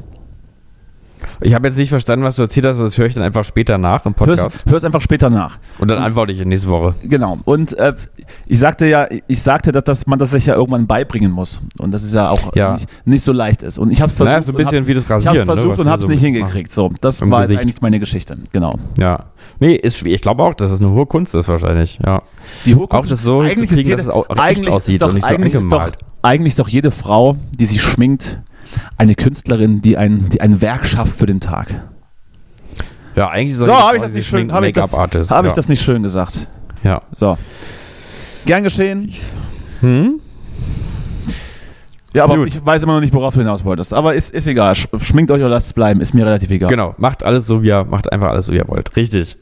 Ich habe jetzt nicht verstanden, was du erzählt hast, aber das höre ich dann einfach später nach im Podcast. Hör's, hör's einfach später nach. Und dann antworte ich nächste Woche. Genau. Und äh, ich sagte ja, ich sagte, dass, dass man das sich ja irgendwann beibringen muss. Und das ist ja auch Ja. Nicht, nicht so leicht ist. Und ich habe versucht, Naja, so ein bisschen wie das ich habe Rasieren. ne, versucht was und habe es so nicht hingekriegt. So, das war jetzt eigentlich meine Geschichte. Genau. Ja. Nee, ist schwierig. Ich glaube auch, dass es eine hohe Kunst ist wahrscheinlich. Ja. Die Hochkunst- Auch das so eigentlich hinzukriegen, ist jede, dass es auch echt eigentlich aussieht ist doch, und nicht so eigentlich ist doch, eigentlich ist doch jede Frau, die sich schminkt, eine Künstlerin, die ein, die ein Werk schafft für den Tag. Ja, eigentlich So, habe ich das nicht schön, habe ich das, hab ich ja. das nicht schön gesagt. Ja. So. Gern geschehen. Hm? Ja, aber Gut. ich weiß immer noch nicht, worauf du hinaus wolltest. Aber ist, ist egal. Sch- Schminkt euch oder lasst es bleiben. Ist mir relativ egal. Genau, macht alles so, wie ihr, macht einfach alles so, wie ihr wollt. Richtig.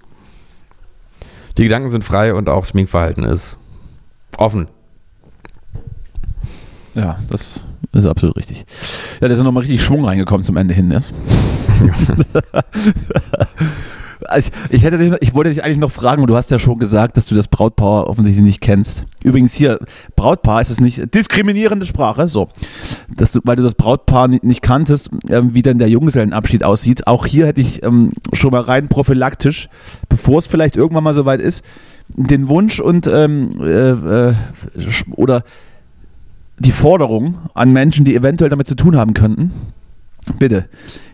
Die Gedanken sind frei und auch Schminkverhalten ist offen. Ja, das ist absolut richtig. Ja, da ist nochmal richtig Schwung reingekommen zum Ende hin. Ne? Also ich, hätte dich, ich wollte dich eigentlich noch fragen, und du hast ja schon gesagt, dass du das Brautpaar offensichtlich nicht kennst. Übrigens hier, Brautpaar ist es nicht diskriminierende Sprache, so. Dass du, weil du das Brautpaar nicht, nicht kanntest, ähm, wie denn der Junggesellenabschied aussieht. Auch hier hätte ich ähm, schon mal rein prophylaktisch, bevor es vielleicht irgendwann mal soweit ist, den Wunsch und ähm, äh, äh, oder die Forderung an Menschen, die eventuell damit zu tun haben könnten. Bitte,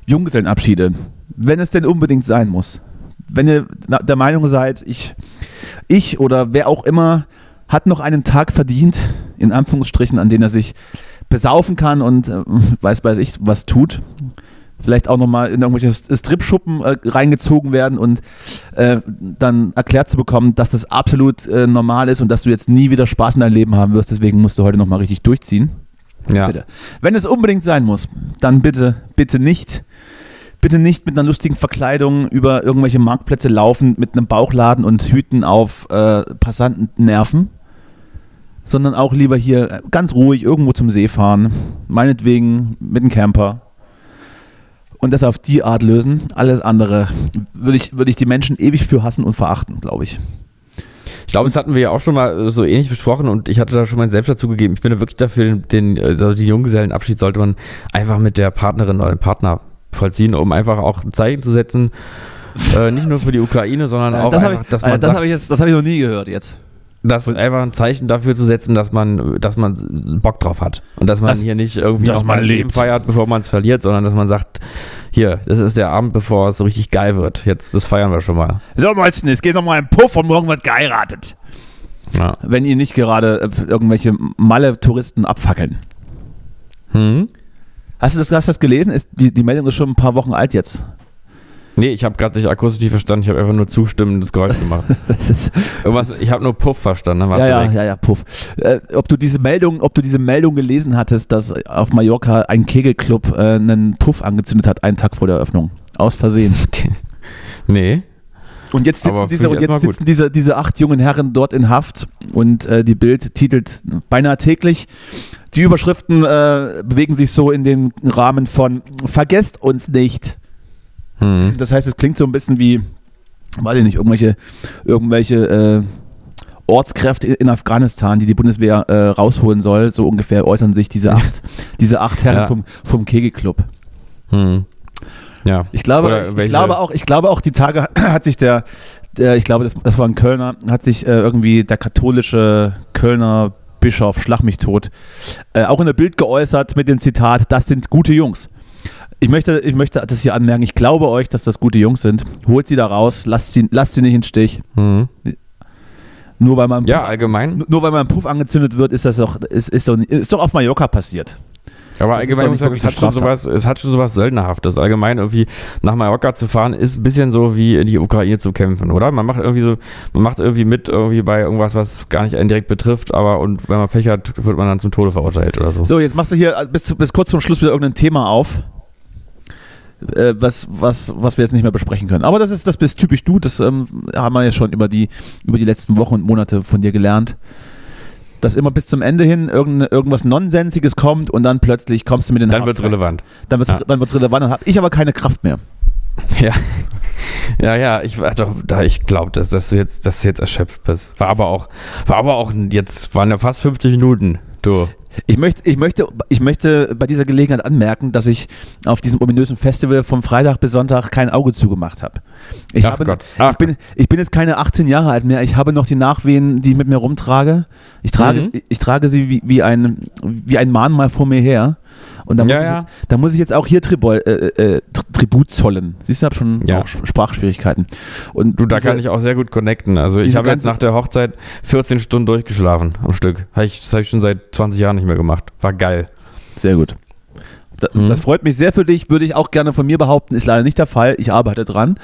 Junggesellenabschiede, wenn es denn unbedingt sein muss. Wenn ihr der Meinung seid, ich, ich oder wer auch immer hat noch einen Tag verdient, in Anführungsstrichen, an den er sich besaufen kann und äh, weiß weiß ich was tut. Vielleicht auch nochmal in irgendwelche Stripschuppen äh, reingezogen werden und äh, dann erklärt zu bekommen, dass das absolut äh, normal ist und dass du jetzt nie wieder Spaß in deinem Leben haben wirst. Deswegen musst du heute nochmal richtig durchziehen. Ja. Bitte. Wenn es unbedingt sein muss, dann bitte, bitte nicht. Bitte nicht mit einer lustigen Verkleidung über irgendwelche Marktplätze laufen, mit einem Bauchladen und Hüten auf äh, Passanten nerven. Sondern auch lieber hier äh, ganz ruhig irgendwo zum See fahren. Meinetwegen mit einem Camper. Und das auf die Art lösen. Alles andere würde ich, würde ich die Menschen ewig für hassen und verachten, glaube ich. Ich glaube, das hatten wir ja auch schon mal so ähnlich besprochen und ich hatte da schon mal selbst dazu gegeben. Ich bin da wirklich dafür, den, also den Junggesellenabschied sollte man einfach mit der Partnerin oder dem Partner vollziehen, um einfach auch ein Zeichen zu setzen. Äh, nicht nur für die Ukraine, sondern auch das einfach, ich, dass äh, man das habe ich, jetzt- das habe ich noch nie gehört jetzt. das einfach ein Zeichen dafür zu setzen, dass man, dass man Bock drauf hat. Und dass man Das- hier nicht irgendwie dass man Leben feiert, bevor man es verliert, sondern dass man sagt, hier, das ist der Abend, bevor es so richtig geil wird. Jetzt, das feiern wir schon mal. So, Mäuschen, es geht nochmal ein Puff und morgen wird geheiratet. Ja. Wenn ihr nicht gerade äh, irgendwelche Malle-Touristen abfackeln. Hm? Hast du das, hast du das gelesen? Ist, die, die Meldung ist schon ein paar Wochen alt jetzt. Nee, ich habe gerade nicht akustisch verstanden, ich habe einfach nur zustimmendes Geräusch gemacht. Das ist, Irgendwas, ich habe nur Puff verstanden, ja, ja, ja, ja, Puff. Äh, ob, du diese Meldung, ob du diese Meldung gelesen hattest, dass auf Mallorca ein Kegelclub äh, einen Puff angezündet hat, einen Tag vor der Eröffnung. Aus Versehen. Nee. Und jetzt sitzen, diese, und jetzt sitzen diese, diese acht jungen Herren dort in Haft und äh, die Bild titelt beinahe täglich. Die Überschriften äh, bewegen sich so in den Rahmen von Vergesst uns nicht. Hm. Das heißt, es klingt so ein bisschen wie, weiß ich nicht, irgendwelche, irgendwelche äh, Ortskräfte in Afghanistan, die die Bundeswehr äh, rausholen soll. So ungefähr äußern sich diese acht, diese acht Herren Ja. vom, vom Kegelclub. Hm. Ja. Ich glaube, ich, welche- glaube auch, ich glaube auch, die Tage hat sich der, der ich glaube, das, das war ein Kölner, hat sich äh, irgendwie der katholische Kölner Bischof, schlag mich tot, äh, auch in der Bild geäußert mit dem Zitat, das sind gute Jungs. Ich möchte, ich möchte das hier anmerken, ich glaube euch, dass das gute Jungs sind. Holt sie da raus, lasst sie, lasst sie nicht in den Stich. Hm. Nur weil man Ja, allgemein. nur weil man Puff angezündet wird, ist das doch, ist, ist doch, ist doch auf Mallorca passiert. Aber Das allgemein muss ich sagen, es hat, schon sowas, es hat schon sowas Söldnerhaftes. Allgemein irgendwie nach Mallorca zu fahren, ist ein bisschen so wie in die Ukraine zu kämpfen, oder? Man macht irgendwie so, man macht irgendwie mit irgendwie bei irgendwas, was gar nicht einen direkt betrifft, aber und wenn man Pech hat, wird man dann zum Tode verurteilt oder so. So, jetzt machst du hier äh, bis, zu- bis kurz zum Schluss wieder irgendein Thema auf, äh, was, was, was wir jetzt nicht mehr besprechen können. Aber das ist das bist typisch du, das ähm, haben wir ja schon über die, über die letzten Wochen und Monate von dir gelernt. Dass immer bis zum Ende hin irgende, irgendwas Nonsensiges kommt und dann plötzlich kommst du mit den Dann wird's Hard Facts. relevant. Dann wird es Ja. dann wird's relevant, dann habe ich aber keine Kraft mehr. Ja. Ja, ja, ich war doch, da ich glaube, dass, dass du jetzt, dass du jetzt erschöpft bist. War aber auch, war aber auch jetzt, waren ja fast 50 Minuten. Du. Ich möchte, ich, möchte, ich möchte bei dieser Gelegenheit anmerken, dass ich auf diesem ominösen Festival vom Freitag bis Sonntag kein Auge zugemacht habe. Ich, Ach habe Gott. Ach ich, bin, ich bin jetzt keine 18 Jahre alt mehr. Ich habe noch die Nachwehen, die ich mit mir rumtrage. Ich trage, Mhm. ich, ich trage sie wie, wie, ein, wie ein Mahnmal vor mir her. Und da muss, Ja, ich, ja. Jetzt, da muss ich jetzt auch hier Tribol, äh, äh, Tr- Tribut zollen. Siehst du, ich habe schon Ja. Sprachschwierigkeiten. Und Du, da diese- kann ich auch sehr gut connecten. Also ich habe jetzt nach der Hochzeit 14 Stunden durchgeschlafen am Stück. Hab ich, das habe ich schon seit 20 Jahren nicht mehr gemacht. War geil. Sehr gut. Da, Mhm. Das freut mich sehr für dich, würde ich auch gerne von mir behaupten, ist leider nicht der Fall. Ich arbeite dran.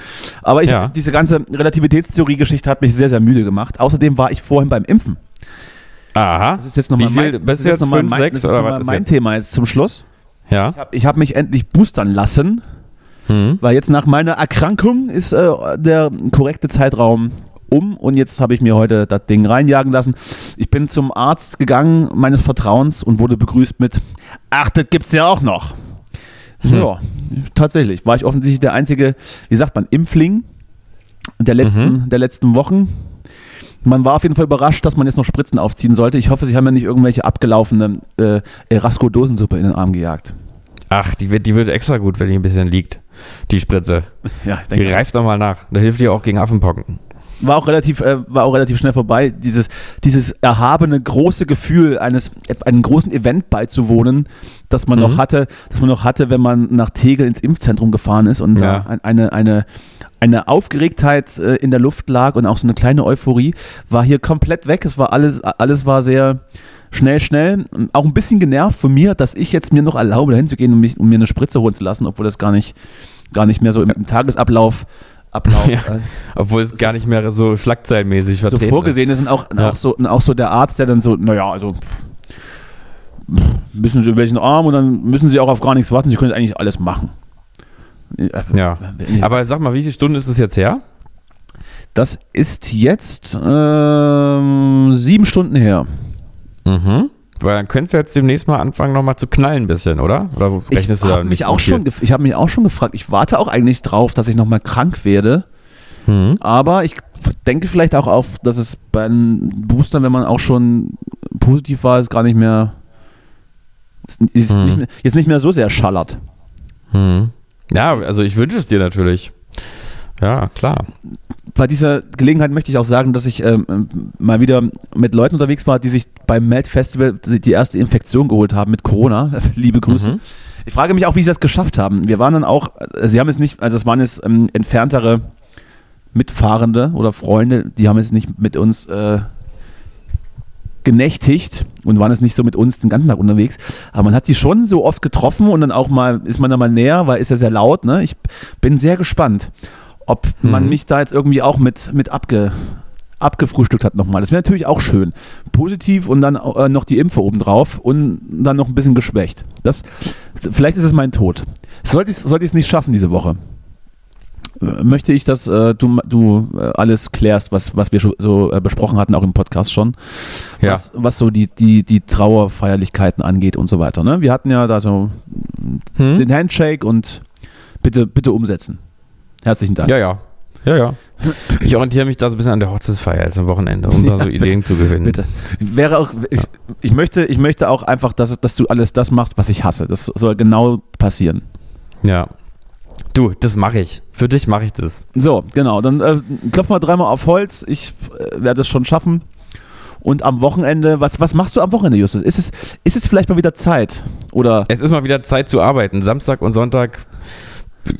Aber ich, Ja. diese ganze Relativitätstheorie-Geschichte hat mich sehr, sehr müde gemacht. Außerdem war ich vorhin beim Impfen. Aha. Das ist jetzt nochmal mein, du jetzt noch mal mein, das ist mein? Thema jetzt zum Schluss. Ja. Ich habe hab mich endlich boostern lassen, Hm. weil jetzt nach meiner Erkrankung ist äh, der korrekte Zeitraum um und jetzt habe ich mir heute das Ding reinjagen lassen. Ich bin zum Arzt gegangen meines Vertrauens und wurde begrüßt mit Ach, das gibt's ja auch noch. Hm. Ja, tatsächlich war ich offensichtlich der einzige, wie sagt man, Impfling der letzten, der letzten Wochen. Man war auf jeden Fall überrascht, dass man jetzt noch Spritzen aufziehen sollte. Ich hoffe, sie haben ja nicht irgendwelche abgelaufene äh, Erasco-Dosensuppe in den Arm gejagt. Ach, die wird, die wird extra gut, wenn die ein bisschen liegt. Die Spritze. Ja, ich Die reift doch mal nach. Da hilft die auch gegen Affenpocken. war auch relativ, äh, war auch relativ schnell vorbei. Dieses, dieses erhabene große Gefühl eines einem großen Event beizuwohnen, das man Mhm. noch hatte, das man noch hatte, wenn man nach Tegel ins Impfzentrum gefahren ist und Ja. da ein- eine eine eine Aufgeregtheit äh, in der Luft lag und auch so eine kleine Euphorie war hier komplett weg. Es war alles alles war sehr schnell, schnell. Auch ein bisschen genervt von mir, dass ich jetzt mir noch erlaube, dahin zu gehen, um, mich, um mir eine Spritze holen zu lassen, obwohl das gar nicht, gar nicht mehr so im, im Tagesablauf Ablauf, Ja. äh, Obwohl es gar nicht mehr so schlagzeilenmäßig so vorgesehen ist und auch, und Ja. auch, so, und auch so der Arzt, der dann so, naja, also müssen Sie in welchen Arm und dann müssen Sie auch auf gar nichts warten, Sie können eigentlich alles machen. Ja. Aber sag mal, wie viele Stunden ist es jetzt her? Das ist jetzt ähm, sieben Stunden her. Mhm. Weil dann könntest du jetzt demnächst mal anfangen, nochmal zu knallen ein bisschen, oder? Oder Ich rechnest du da habe mich, auch viel? schon ich hab mich auch schon gefragt, ich warte auch eigentlich drauf, dass ich nochmal krank werde. Mhm. Aber ich denke vielleicht auch auf, dass es bei einem Booster, wenn man auch schon positiv war, ist gar nicht mehr, ist Mhm. nicht mehr jetzt nicht mehr so sehr schallert. Mhm. Ja, also ich wünsche es dir natürlich. Ja, klar. Bei dieser Gelegenheit möchte ich auch sagen, dass ich ähm, mal wieder mit Leuten unterwegs war, die sich beim Melt Festival die die erste Infektion geholt haben mit Corona. Liebe Grüße. Mhm. Ich frage mich auch, wie sie das geschafft haben. Wir waren dann auch, äh, sie haben es nicht, also es waren jetzt ähm, entferntere Mitfahrende oder Freunde, die haben es nicht mit uns äh, genächtigt und waren es nicht so mit uns den ganzen Tag unterwegs. Aber man hat sie schon so oft getroffen und dann auch mal, ist man da mal näher, weil ist ja sehr laut. Ne? Ich bin sehr gespannt, ob man Mhm. mich da jetzt irgendwie auch mit, mit abge, abgefrühstückt hat nochmal. Das wäre natürlich auch schön. Positiv und dann äh, noch die Impfe obendrauf und dann noch ein bisschen geschwächt. Das, vielleicht ist es mein Tod. Sollte ich sollte es nicht schaffen diese Woche, möchte ich, dass äh, du, du äh, alles klärst, was, was wir so äh, besprochen hatten, auch im Podcast schon. Ja. Was, was so die, die, die Trauerfeierlichkeiten angeht und so weiter. Ne? Wir hatten ja da so Hm? den Handshake und bitte, bitte umsetzen. Herzlichen Dank. Ja, ja. Ja, ja. Ich orientiere mich da so ein bisschen an der Hochzeitsfeier jetzt am Wochenende, um da Ja, so bitte, Ideen zu gewinnen. Bitte. Wäre auch, ich, ich, möchte, ich möchte auch einfach, dass, dass du alles das machst, was ich hasse. Das soll genau passieren. Ja. Du, das mache ich. Für dich mache ich das. So, genau. Dann äh, klopfen wir dreimal auf Holz. Ich äh, werde es schon schaffen. Und am Wochenende, was, was machst du am Wochenende, Justus? Ist es, ist es vielleicht mal wieder Zeit? Oder Es ist mal wieder Zeit zu arbeiten. Samstag und Sonntag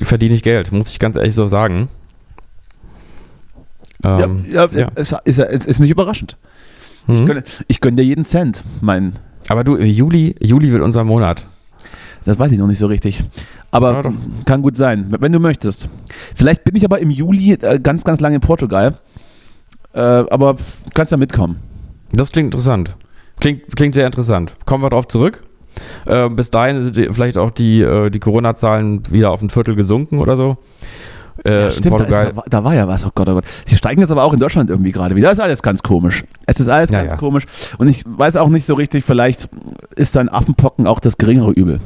verdiene ich Geld, muss ich ganz ehrlich so sagen. Ähm, ja, ja, ja. Es, ist, es ist nicht überraschend. Mhm. Ich, gönne, ich gönne dir jeden Cent. Mein, Aber du, Juli, Juli wird unser Monat. Das weiß ich noch nicht so richtig. Aber Ja, kann gut sein, wenn du möchtest. Vielleicht bin ich aber im Juli äh, ganz, ganz lange in Portugal. Äh, aber du kannst ja mitkommen. Das klingt interessant. Klingt, klingt sehr interessant. Kommen wir darauf zurück. Äh, bis dahin sind die, vielleicht auch die, äh, die Corona-Zahlen wieder auf ein Viertel gesunken oder so. In Stimmt, da, Portugal. ist, da, da war ja was. Oh Gott, oh Gott. Sie steigen jetzt aber auch in Deutschland irgendwie gerade wieder. Das ist alles ganz komisch. Es ist alles Ja, ganz ja. komisch. Und ich weiß auch nicht so richtig, vielleicht ist dann Affenpocken auch das geringere Übel.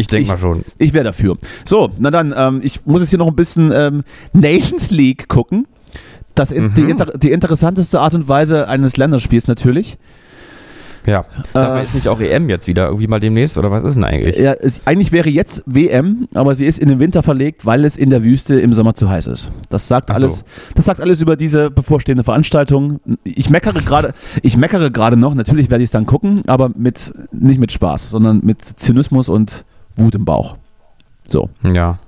Ich denke mal schon. Ich wäre dafür. So, na dann, ähm, ich muss jetzt hier noch ein bisschen ähm, Nations League gucken. Das in, die, Mhm. inter die interessanteste Art und Weise eines Länderspiels natürlich. Ja. Sag mal, Äh, ist nicht auch EM jetzt wieder irgendwie mal demnächst oder was ist denn eigentlich? Ja, es, eigentlich wäre jetzt WM, aber sie ist in den Winter verlegt, weil es in der Wüste im Sommer zu heiß ist. Das sagt so. alles, das sagt alles über diese bevorstehende Veranstaltung. Ich meckere gerade, ich meckere gerade noch. Natürlich werde ich es dann gucken, aber mit nicht mit Spaß, sondern mit Zynismus und Wut im Bauch. So Ja.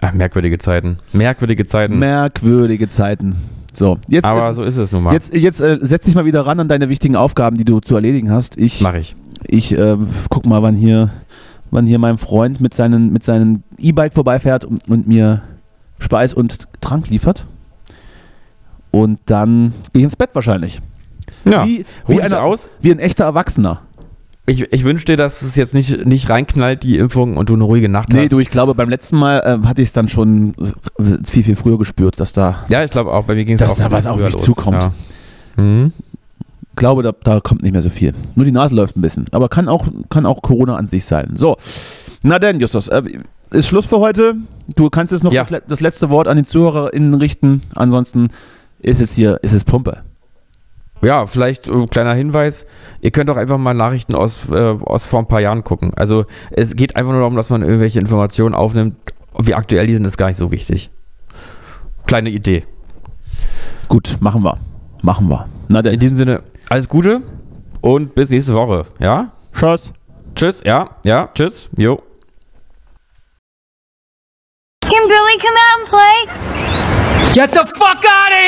Ach, merkwürdige Zeiten. Merkwürdige Zeiten. merkwürdige Zeiten. So jetzt Aber ist, so ist es nun mal. jetzt jetzt äh, setz dich mal wieder ran an deine wichtigen Aufgaben, die du zu erledigen hast. Ich Mache ich. Ich äh, guck mal, wann hier, wann hier mein Freund mit seinem mit seinen E-Bike vorbeifährt und, und mir Speis und Trank liefert. Und dann gehe ich ins Bett wahrscheinlich. Ja, wie, wie, einer, aus. wie ein echter Erwachsener. Ich, ich wünsche dir, dass es jetzt nicht, nicht reinknallt, die Impfung, und du eine ruhige Nacht Nee, hast. du, ich glaube, beim letzten Mal äh, hatte ich es dann schon äh, viel, viel früher gespürt, dass da, ja, ich glaube auch, bei mir ging es Dass auch da ein was auf mich los. zukommt. Ja. Mhm. glaube, da, da kommt nicht mehr so viel. Nur die Nase läuft ein bisschen. Aber kann auch, kann auch Corona an sich sein. So, na denn, Justus, äh, ist Schluss für heute. Du kannst jetzt noch Ja. das, das letzte Wort an die ZuhörerInnen richten. Ansonsten ist es hier, ist es Pumpe. Ja, vielleicht ein kleiner Hinweis. Ihr könnt auch einfach mal Nachrichten aus, äh, aus vor ein paar Jahren gucken. Also es geht einfach nur darum, dass man irgendwelche Informationen aufnimmt. Wie aktuell die sind, ist gar nicht so wichtig. Kleine Idee. Gut, machen wir. Machen wir. Na In diesem Sinne, alles Gute und bis nächste Woche. Ja? Tschüss. Tschüss, ja, ja, tschüss, jo. Can Billy come out and play? Get the fuck out of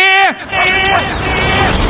here!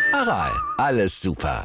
Aral, alles super.